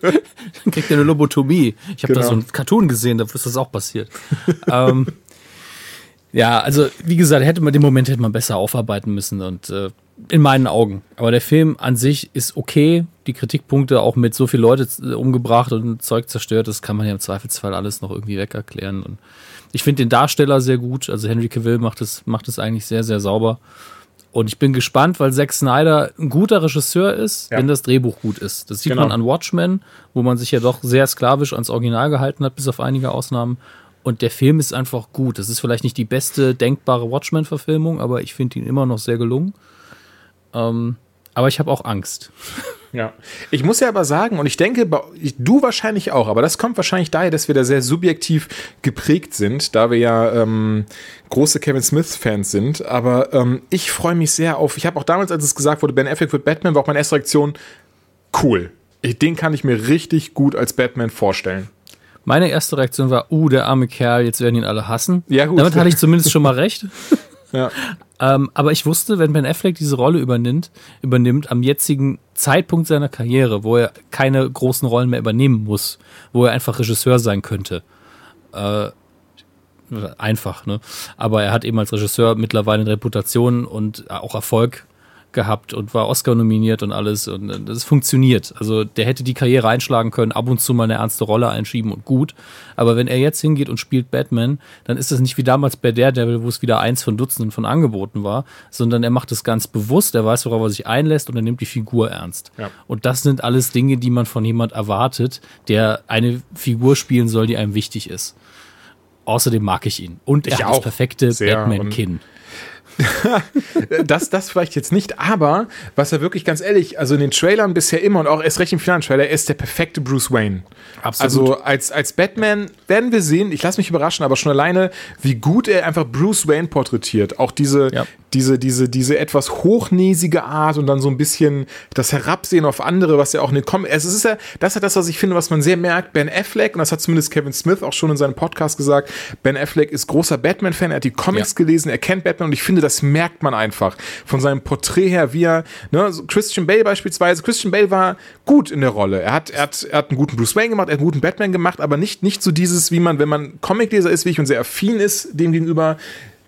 Dann kriegt er eine Lobotomie. Ich habe da Genau. so einen Cartoon gesehen, da ist das auch passiert. ähm, ja, also wie gesagt, hätte man den Moment hätte man besser aufarbeiten müssen und äh, in meinen Augen. Aber der Film an sich ist okay. Die Kritikpunkte auch mit so viele Leute äh, umgebracht und Zeug zerstört, das kann man ja im Zweifelsfall alles noch irgendwie wegerklären. Und ich finde den Darsteller sehr gut. Also Henry Cavill macht es macht es eigentlich sehr sehr sauber. Und ich bin gespannt, weil Zack Snyder ein guter Regisseur ist, Ja. wenn das Drehbuch gut ist. Das sieht Genau. man an Watchmen, wo man sich ja doch sehr sklavisch ans Original gehalten hat, bis auf einige Ausnahmen. Und der Film ist einfach gut. Das ist vielleicht nicht die beste denkbare Watchmen-Verfilmung, aber ich finde ihn immer noch sehr gelungen. Ähm, aber ich habe auch Angst. Ja. Ich muss ja aber sagen, und ich denke, du wahrscheinlich auch, aber das kommt wahrscheinlich daher, dass wir da sehr subjektiv geprägt sind, da wir ja ähm, große Kevin Smith-Fans sind. Aber ähm, ich freue mich sehr auf, ich habe auch damals, als es gesagt wurde, Ben Affleck wird Batman, war auch meine erste Reaktion, cool. Ich, den kann ich mir richtig gut als Batman vorstellen. Meine erste Reaktion war, uh, der arme Kerl, jetzt werden ihn alle hassen. Ja, gut. Damit hatte ich zumindest schon mal recht. Ja. Ähm, aber ich wusste, wenn Ben Affleck diese Rolle übernimmt, übernimmt am jetzigen Zeitpunkt seiner Karriere, wo er keine großen Rollen mehr übernehmen muss, wo er einfach Regisseur sein könnte. Äh, einfach, ne? Aber er hat eben als Regisseur mittlerweile eine Reputation und auch Erfolg gehabt und war Oscar nominiert und alles und äh, das funktioniert. Also der hätte die Karriere einschlagen können, ab und zu mal eine ernste Rolle einschieben und gut. Aber wenn er jetzt hingeht und spielt Batman, dann ist das nicht wie damals bei Daredevil, wo es wieder eins von Dutzenden von Angeboten war, sondern er macht es ganz bewusst, er weiß, worauf er sich einlässt und er nimmt die Figur ernst. Ja. Und das sind alles Dinge, die man von jemand erwartet, der eine Figur spielen soll, die einem wichtig ist. Außerdem mag ich ihn. Und er Ich hat das auch. perfekte Sehr. Batman-Kinn. Das, das vielleicht jetzt nicht, aber was er wirklich ganz ehrlich, also in den Trailern bisher immer und auch erst recht im finalen Trailer, er ist der perfekte Bruce Wayne. Absolut. Also als, als Batman werden wir sehen, ich lasse mich überraschen, aber schon alleine, wie gut er einfach Bruce Wayne porträtiert. Auch diese, Ja. Diese, diese, diese etwas hochnäsige Art und dann so ein bisschen das Herabsehen auf andere, was ja auch in den Com es ist ja, das ist ja das, was ich finde, was man sehr merkt. Ben Affleck, und das hat zumindest Kevin Smith auch schon in seinem Podcast gesagt, Ben Affleck ist großer Batman-Fan, er hat die Comics Ja. gelesen, er kennt Batman und ich finde, das merkt man einfach von seinem Porträt her, wie er, ne, so Christian Bale beispielsweise, Christian Bale war gut in der Rolle. Er hat, er hat, er hat einen guten Bruce Wayne gemacht, er hat einen guten Batman gemacht, aber nicht, nicht so dieses, wie man, wenn man Comicleser ist, wie ich und sehr affin ist dem gegenüber,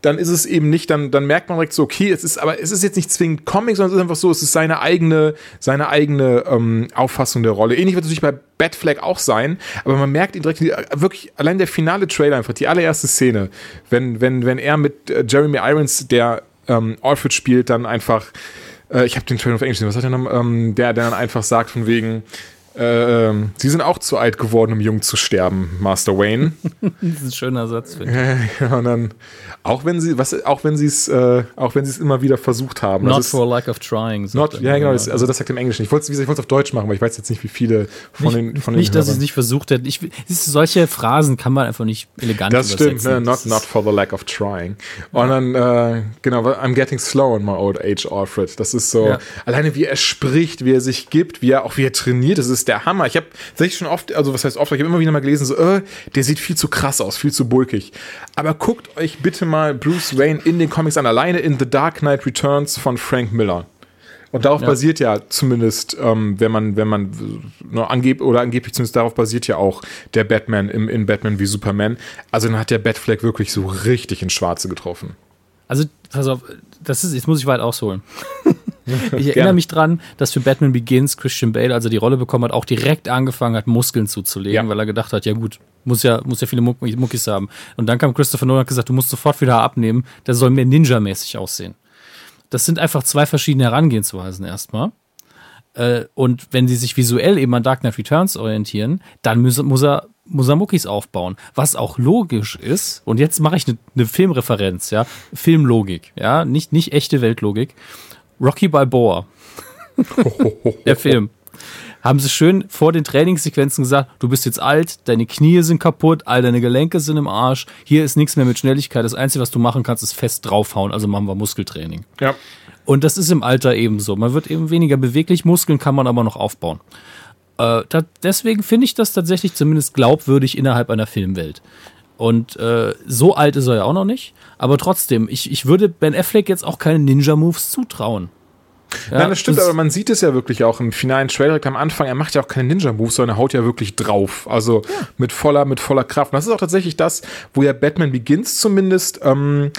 dann ist es eben nicht, dann, dann merkt man direkt so, okay, es ist, aber es ist jetzt nicht zwingend Comic, sondern es ist einfach so, es ist seine eigene, seine eigene ähm, Auffassung der Rolle. Ähnlich wird es natürlich bei Batfleck auch sein, aber man merkt ihn direkt, wirklich, allein der finale Trailer einfach, die allererste Szene, wenn, wenn, wenn er mit äh, Jeremy Irons, der ähm, Alfred spielt, dann einfach, äh, ich habe den Trailer auf Englisch gesehen, was hat er noch, ähm, der, der dann einfach sagt von wegen, äh, ähm, Sie sind auch zu alt geworden, um jung zu sterben, Master Wayne. Das ist ein schöner Satz, finde ich. Und dann, auch wenn sie, was, auch wenn sie es, äh, auch wenn sie es immer wieder versucht haben. Not for lack of trying. not, ja, genau, das, also das sagt im Englischen. Ich wollte es ich wollte es auf Deutsch machen, aber ich weiß jetzt nicht, wie viele von den, von den nicht, dass ich es Hörern- nicht versucht hätte. Ich, solche Phrasen kann man einfach nicht elegant Das stimmt, übersetzen. ne? not, Das not for the lack of trying. Und dann, äh, genau, I'm getting slow in my old age, Alfred. Das ist so, Ja. alleine wie er spricht, wie er sich gibt, wie er auch wie er trainiert, das ist ist der Hammer. Ich habe tatsächlich schon oft, also was heißt oft, ich habe immer wieder mal gelesen, so, äh, der sieht viel zu krass aus, viel zu bulkig. Aber guckt euch bitte mal Bruce Wayne in den Comics an, alleine in The Dark Knight Returns von Frank Miller. Und darauf ja. basiert ja zumindest, ähm, wenn man, wenn man ne, angeb oder angeblich zumindest darauf basiert ja auch der Batman im, in Batman wie Superman. Also dann hat der Batfleck wirklich so richtig ins Schwarze getroffen. Also, pass auf, das ist, jetzt muss ich weit ausholen. ich erinnere mich dran, dass für Batman Begins Christian Bale, als er die Rolle bekommen hat, auch direkt angefangen hat, Muskeln zuzulegen, ja. weil er gedacht hat, ja gut, muss ja, muss ja viele Muck Muckis haben. Und dann kam Christopher Nolan und hat gesagt, du musst sofort wieder abnehmen, der soll mehr Ninja-mäßig aussehen. Das sind einfach zwei verschiedene Herangehensweisen erstmal. Äh, und wenn sie sich visuell eben an Dark Knight Returns orientieren, dann muss, muss er muss er Muckis aufbauen. Was auch logisch ist, und jetzt mache ich eine ne Filmreferenz, ja, Filmlogik, ja, nicht, nicht echte Weltlogik. Rocky Balboa. Der Film haben sie schön vor den Trainingssequenzen gesagt, du bist jetzt alt, deine Knie sind kaputt, all deine Gelenke sind im Arsch, hier ist nichts mehr mit Schnelligkeit, das Einzige, was du machen kannst, ist fest draufhauen, also machen wir Muskeltraining. Ja. Und das ist im Alter ebenso. Man wird eben weniger beweglich, Muskeln kann man aber noch aufbauen. Äh, da, deswegen finde ich das tatsächlich zumindest glaubwürdig innerhalb einer Filmwelt. Und äh, so alt ist er ja auch noch nicht. Aber trotzdem, ich, ich würde Ben Affleck jetzt auch keine Ninja-Moves zutrauen. Ja, Nein, das stimmt, das aber man sieht es ja wirklich auch im finalen Trailer direkt am Anfang. Er macht ja auch keine Ninja-Moves, sondern er haut ja wirklich drauf. Also ja. mit voller, mit voller Kraft. Und das ist auch tatsächlich das, wo ja Batman Begins zumindest, ähm,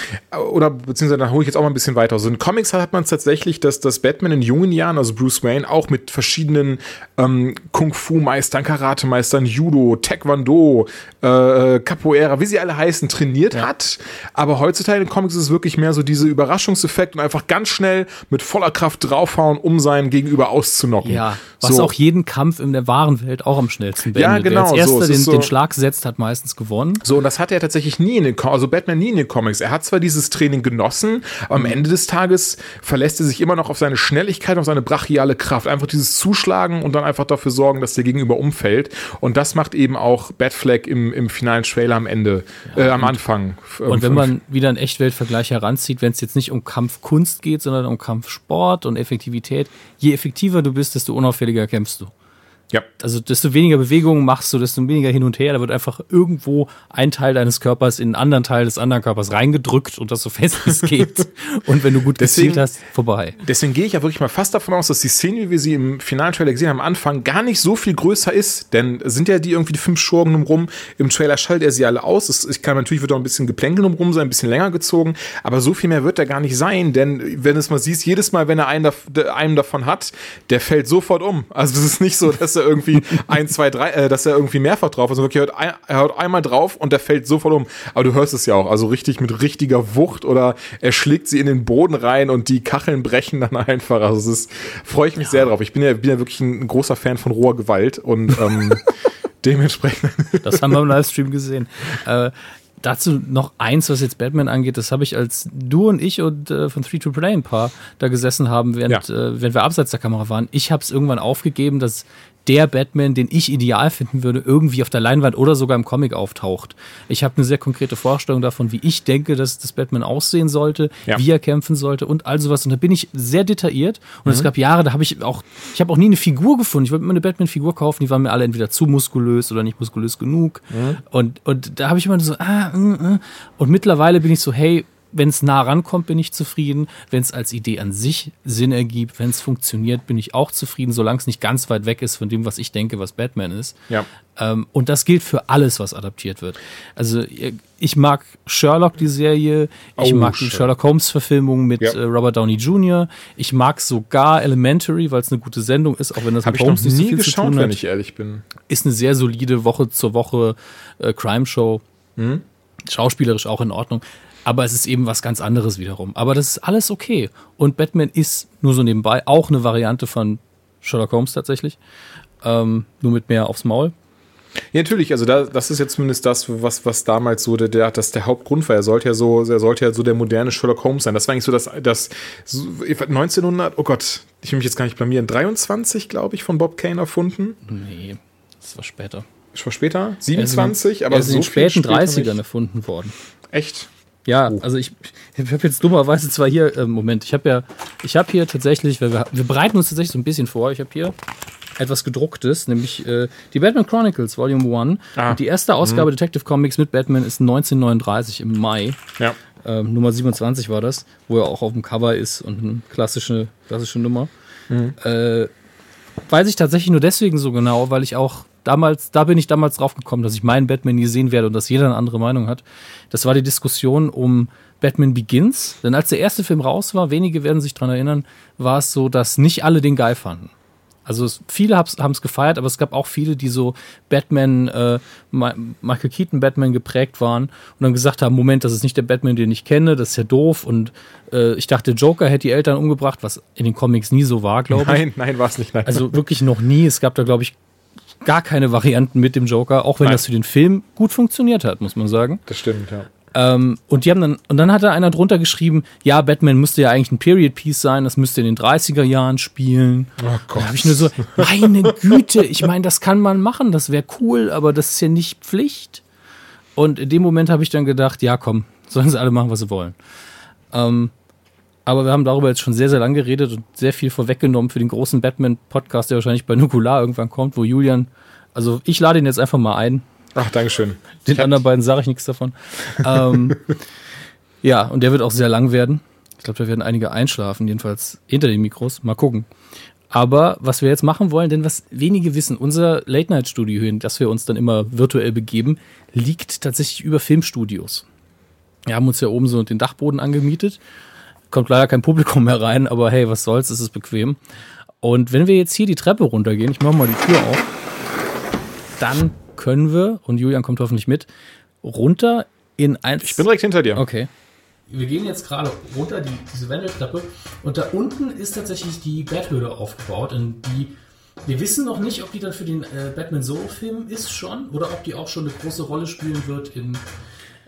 oder beziehungsweise da hole ich jetzt auch mal ein bisschen weiter. Also in Comics hat man es tatsächlich, dass das Batman in jungen Jahren, also Bruce Wayne, auch mit verschiedenen ähm, Kung-Fu-Meistern, Karate-Meistern, Judo, Taekwondo, äh, Capoeira, wie sie alle heißen, trainiert ja. hat. Aber heutzutage in Comics ist es wirklich mehr so diese Überraschungseffekt und einfach ganz schnell mit voller Kraft draufhauen, um seinen Gegenüber auszunocken. Ja, was so. auch jeden Kampf in der wahren Welt auch am schnellsten beendet. Ja, genau. Wer als erster so, den, so. den, Schlag setzt, hat meistens gewonnen. So, und das hat er tatsächlich nie in den Comics, also Batman nie in den Comics. Er hat zwar dieses Training genossen, aber am mhm. Ende des Tages verlässt er sich immer noch auf seine Schnelligkeit, auf seine brachiale Kraft. Einfach dieses Zuschlagen und dann einfach dafür sorgen, dass der Gegenüber umfällt. Und das macht eben auch Batfleck im, im finalen Trailer am Ende, ja, äh, am Anfang. Und wenn man wieder einen Echtweltvergleich heranzieht, wenn es jetzt nicht um Kampfkunst geht, sondern um Kampfsport und Effektivität, je effektiver du bist, desto unauffälliger kämpfst du. Ja. Also desto weniger Bewegungen machst du, desto weniger hin und her. Da wird einfach irgendwo ein Teil deines Körpers in einen anderen Teil des anderen Körpers reingedrückt und das so fest es geht. und wenn du gut deswegen, gezielt hast, vorbei. Deswegen gehe ich ja wirklich mal fast davon aus, dass die Szene, wie wir sie im finalen Trailer gesehen haben, am Anfang gar nicht so viel größer ist. Denn sind ja die irgendwie die fünf Schurken rum. Im Trailer schaltet er sie alle aus. ich kann natürlich wird auch ein bisschen Geplänkel rum sein, ein bisschen länger gezogen. Aber so viel mehr wird er gar nicht sein. Denn wenn du es mal siehst, jedes Mal, wenn er einen, einen davon hat, der fällt sofort um. Also es ist nicht so, dass er irgendwie ein, zwei, drei, äh, dass er irgendwie mehrfach drauf ist. wirklich, er hört, ein, er hört einmal drauf und der fällt sofort um. Aber du hörst es ja auch, also richtig mit richtiger Wucht oder er schlägt sie in den Boden rein und die Kacheln brechen dann einfach. Also es ist, freue ich mich ja. sehr drauf. Ich bin ja, bin ja wirklich ein, ein großer Fan von roher Gewalt und ähm, dementsprechend. Das haben wir im Livestream gesehen. Äh, dazu noch eins, was jetzt Batman angeht, das habe ich, als du und ich und äh, von Three to Play ein paar da gesessen haben, während, ja. äh, während wir abseits der Kamera waren. Ich habe es irgendwann aufgegeben, dass der Batman, den ich ideal finden würde, irgendwie auf der Leinwand oder sogar im Comic auftaucht. Ich habe eine sehr konkrete Vorstellung davon, wie ich denke, dass das Batman aussehen sollte, ja. wie er kämpfen sollte und all sowas. Und da bin ich sehr detailliert. Und mhm. es gab Jahre, da habe ich auch, ich habe auch nie eine Figur gefunden. Ich wollte immer eine Batman-Figur kaufen, die waren mir alle entweder zu muskulös oder nicht muskulös genug. Mhm. Und, und da habe ich immer so, ah, mm, mm. und mittlerweile bin ich so, hey, wenn es nah rankommt, bin ich zufrieden. Wenn es als Idee an sich Sinn ergibt, wenn es funktioniert, bin ich auch zufrieden, solange es nicht ganz weit weg ist von dem, was ich denke, was Batman ist. Ja. Ähm, und das gilt für alles, was adaptiert wird. Also ich mag Sherlock, die Serie. Ich oh, mag die Sherlock Holmes-Verfilmung mit ja. äh, Robert Downey Jr. Ich mag sogar Elementary, weil es eine gute Sendung ist, auch wenn das Hab mit Holmes nicht so viel geschaut, zu tun hat. wenn ich ehrlich bin. Ist eine sehr solide Woche zur Woche äh, Crime-Show. Hm? Schauspielerisch auch in Ordnung. Aber es ist eben was ganz anderes wiederum. Aber das ist alles okay. Und Batman ist nur so nebenbei auch eine Variante von Sherlock Holmes tatsächlich. Ähm, nur mit mehr aufs Maul. Ja, natürlich, also da, das ist jetzt zumindest das, was, was damals so der, der, das der Hauptgrund war. Er sollte ja so, er sollte ja so der moderne Sherlock Holmes sein. Das war eigentlich so das, das 1900, oh Gott, ich will mich jetzt gar nicht blamieren, 23, glaube ich, von Bob Kane erfunden. Nee, das war später. Das war später? 27, aber er ist so in den späten 30ern erfunden worden. Echt? Ja, oh. also ich, ich habe jetzt dummerweise zwar hier, äh, Moment, ich habe ja, ich habe hier tatsächlich, wir, wir bereiten uns tatsächlich so ein bisschen vor, ich habe hier etwas gedrucktes, nämlich äh, die Batman Chronicles Volume 1. Ah. Und die erste Ausgabe Detective Comics mit Batman ist 1939 im Mai. Ja. Ähm, Nummer 27 war das, wo er auch auf dem Cover ist und eine klassische, klassische Nummer. Äh, weiß ich tatsächlich nur deswegen so genau, weil ich auch damals, da bin ich damals drauf gekommen, dass ich meinen Batman nie sehen werde und dass jeder eine andere Meinung hat. Das war die Diskussion um Batman Begins. Denn als der erste Film raus war, wenige werden sich dran erinnern, war es so, dass nicht alle den geil fanden. Also es, viele haben es gefeiert, aber es gab auch viele, die so Batman, äh, Michael Keaton Batman geprägt waren und dann gesagt haben, Moment, das ist nicht der Batman, den ich kenne, das ist ja doof und äh, ich dachte, Joker hätte die Eltern umgebracht, was in den Comics nie so war, glaube ich. Nein, nein, war es nicht. Nein. Also wirklich noch nie. Es gab da, glaube ich, gar keine Varianten mit dem Joker, auch wenn Nein. das für den Film gut funktioniert hat, muss man sagen. das stimmt, ja. Ähm, und die haben dann, und dann hat da einer drunter geschrieben, ja, Batman müsste ja eigentlich ein Period Piece sein, das müsste in den 30er Jahren spielen. Oh Gott. Da habe ich nur so, meine Güte, ich meine, das kann man machen, das wäre cool, aber das ist ja nicht Pflicht. Und in dem Moment habe ich dann gedacht, ja, komm, sollen sie alle machen, was sie wollen. Ähm, aber wir haben darüber jetzt schon sehr, sehr lang geredet und sehr viel vorweggenommen für den großen Batman-Podcast, der wahrscheinlich bei Nukular irgendwann kommt, wo Julian, also ich lade ihn jetzt einfach mal ein. Ach, Dankeschön. Den anderen beiden sage ich nichts davon. ähm, ja, und der wird auch sehr lang werden. Ich glaube, da werden einige einschlafen, jedenfalls hinter den Mikros. Mal gucken. Aber was wir jetzt machen wollen, denn was wenige wissen, unser Late-Night-Studio, in das wir uns dann immer virtuell begeben, liegt tatsächlich über Filmstudios. Wir haben uns ja oben so den Dachboden angemietet. Kommt leider kein Publikum mehr rein, aber hey, was soll's, es ist bequem. Und wenn wir jetzt hier die Treppe runtergehen, ich mache mal die Tür auf, dann können wir, und Julian kommt hoffentlich mit, runter in eins. Ich bin direkt hinter dir. Okay. Wir gehen jetzt gerade runter die, diese Wendeltreppe und da unten ist tatsächlich die Betthöhle aufgebaut und die wir wissen noch nicht, ob die dann für den äh, Batman Solo-Film ist schon oder ob die auch schon eine große Rolle spielen wird in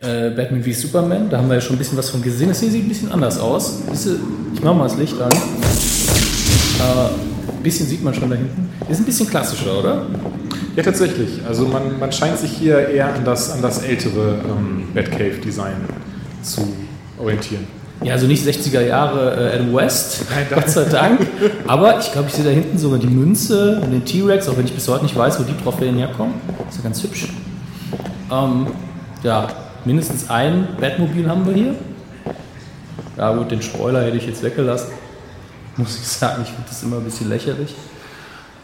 äh, Batman wie Superman. Da haben wir ja schon ein bisschen was von gesehen. Das hier sieht ein bisschen anders aus. Ich mache mal das Licht an. Äh, ein bisschen sieht man schon da hinten. Ist ein bisschen klassischer, oder? Ja, tatsächlich. Also man, man scheint sich hier eher an das, an das ältere ähm, Batcave-Design zu orientieren. Ja, also nicht 60er Jahre äh, Adam West, Nein, Gott sei Dank. Aber ich glaube, ich sehe da hinten sogar die Münze und den T-Rex, auch wenn ich bis heute nicht weiß, wo die Trophäen herkommen. ist ja ganz hübsch. Ähm, ja, mindestens ein Batmobil haben wir hier. Ja gut, den Spoiler hätte ich jetzt weggelassen. Muss ich sagen, ich finde das immer ein bisschen lächerlich.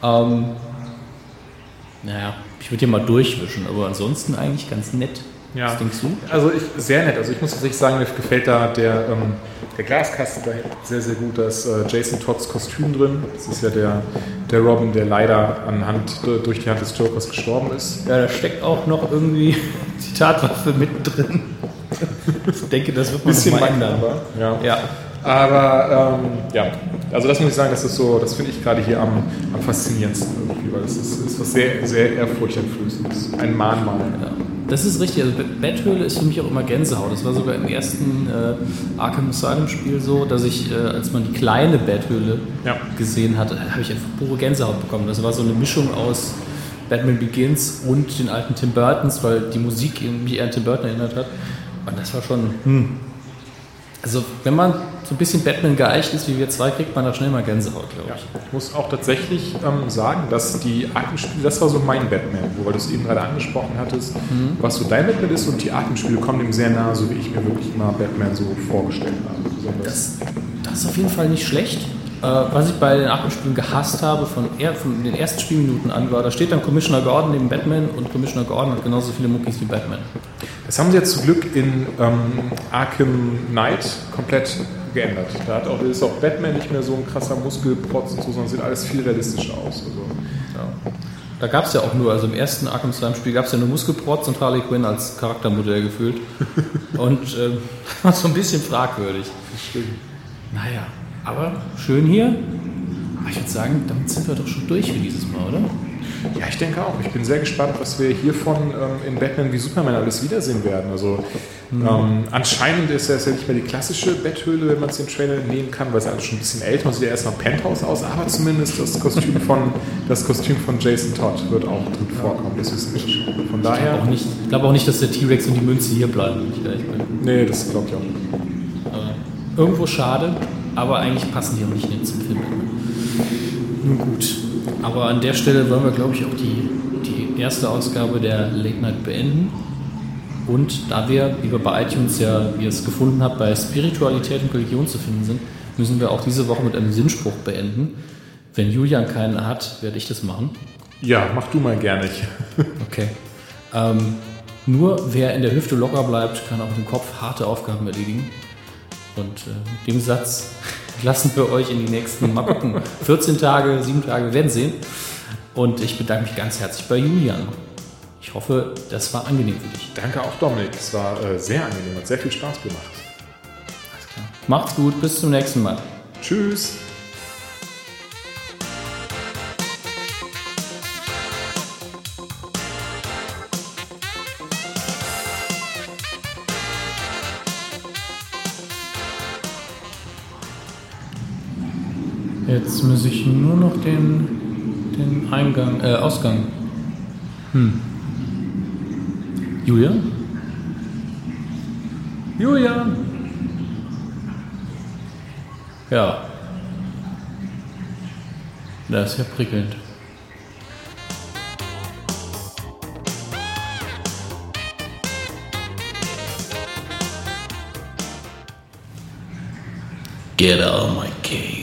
Ähm, naja, ich würde hier mal durchwischen, aber ansonsten eigentlich ganz nett. Was denkst du? Also ich, sehr nett. Also ich muss tatsächlich sagen, mir gefällt da der, ähm, der Glaskasten da sehr, sehr gut. Da ist äh, Jason Todds Kostüm drin. Das ist ja der, der Robin, der leider anhand, durch die Hand des Jokers gestorben ist. Ja, da steckt auch noch irgendwie die Tatwaffe mittendrin. Ich denke, das wird man noch mal ändern. Ja. Ja, Aber ähm, ja, also das muss ich sagen, das ist so, das finde ich gerade hier am, am faszinierendsten irgendwie, weil das ist, ist was sehr, sehr ehrfurchteinflößendes. Ein Mahnmal. ja. Das ist richtig. Also Betthöhle ist für mich auch immer Gänsehaut. Das war sogar im ersten äh, Arkham Asylum Spiel so, dass ich, äh, als man die kleine Betthöhle Ja. gesehen hatte, habe ich einfach pure Gänsehaut bekommen. Das war so eine Mischung aus Batman Begins und den alten Tim Burtons, weil die Musik mich eher an Tim Burton erinnert hat. Und das war schon. Hm. Also, wenn man so ein bisschen Batman geeicht ist wie wir zwei, kriegt man da schnell mal Gänsehaut, glaube Ja, ich. ich muss auch tatsächlich ähm, sagen, dass die Arkham-Spiele, das war so mein Batman, wo du es eben gerade angesprochen hattest, Mhm. was so dein Batman ist und die Arkham-Spiele kommen dem sehr nahe, so wie ich mir wirklich mal Batman so vorgestellt habe. Das, das ist auf jeden Fall nicht schlecht. Äh, was ich bei den Arkham-Spielen gehasst habe, von, er, von den ersten Spielminuten an, war, da steht dann Commissioner Gordon neben Batman und Commissioner Gordon hat genauso viele Muckis wie Batman. Das haben sie jetzt zum Glück in ähm, Arkham Knight komplett geändert. Da hat auch, ist auch Batman nicht mehr so ein krasser Muskelprotz und so, sondern sieht alles viel realistischer aus. Also, Ja. Da gab es ja auch nur, also im ersten Arkham Slime-Spiel gab es ja nur Muskelprotz und Harley Quinn als Charaktermodell gefühlt. und ähm, war so ein bisschen fragwürdig. Naja, aber schön hier. Aber ich würde sagen, damit sind wir doch schon durch für dieses Mal, oder? Ja, ich denke auch. Ich bin sehr gespannt, was wir hiervon ähm, in Batman wie Superman alles wiedersehen werden. Also ähm, anscheinend ist das ja nicht mehr die klassische Betthöhle, wenn man es den Trailer nehmen kann, weil es alles schon ein bisschen älter ist. Sieht ja erstmal Penthouse aus, aber zumindest das Kostüm von, das Kostüm von Jason Todd wird auch drin vorkommen. Das wissen wir schon. Von Auch daher. nicht, ich glaube auch nicht, dass der T-Rex und die Münze hier bleiben, wenn ich ehrlich bin. Nee, das glaube ich auch nicht. Äh, irgendwo schade, aber eigentlich passen die auch nicht zum Film. Nun gut. Aber an der Stelle wollen wir, glaube ich, auch die, die erste Ausgabe der Late Night beenden. Und da wir, wie wir bei iTunes ja, wie ihr es gefunden habt, bei Spiritualität und Religion zu finden sind, müssen wir auch diese Woche mit einem Sinnspruch beenden. Wenn Julian keinen hat, werde ich das machen. Ja, mach du mal gerne. Okay. Ähm, nur wer in der Hüfte locker bleibt, kann auch mit dem Kopf harte Aufgaben erledigen. Und äh, mit dem Satz lassen wir euch in die nächsten, mal gucken, 14 Tage, 7 Tage, wir werden sehen. Und ich bedanke mich ganz herzlich bei Julian. Ich hoffe, das war angenehm für dich. Danke auch, Dominik. Es war äh, sehr angenehm, hat sehr viel Spaß gemacht. Alles klar. Macht's gut, bis zum nächsten Mal. Tschüss. Jetzt muss ich nur noch den, den Eingang, äh, Ausgang. Hm. Julian? Julian? Ja. Das ist ja prickelnd. Get out of my cave.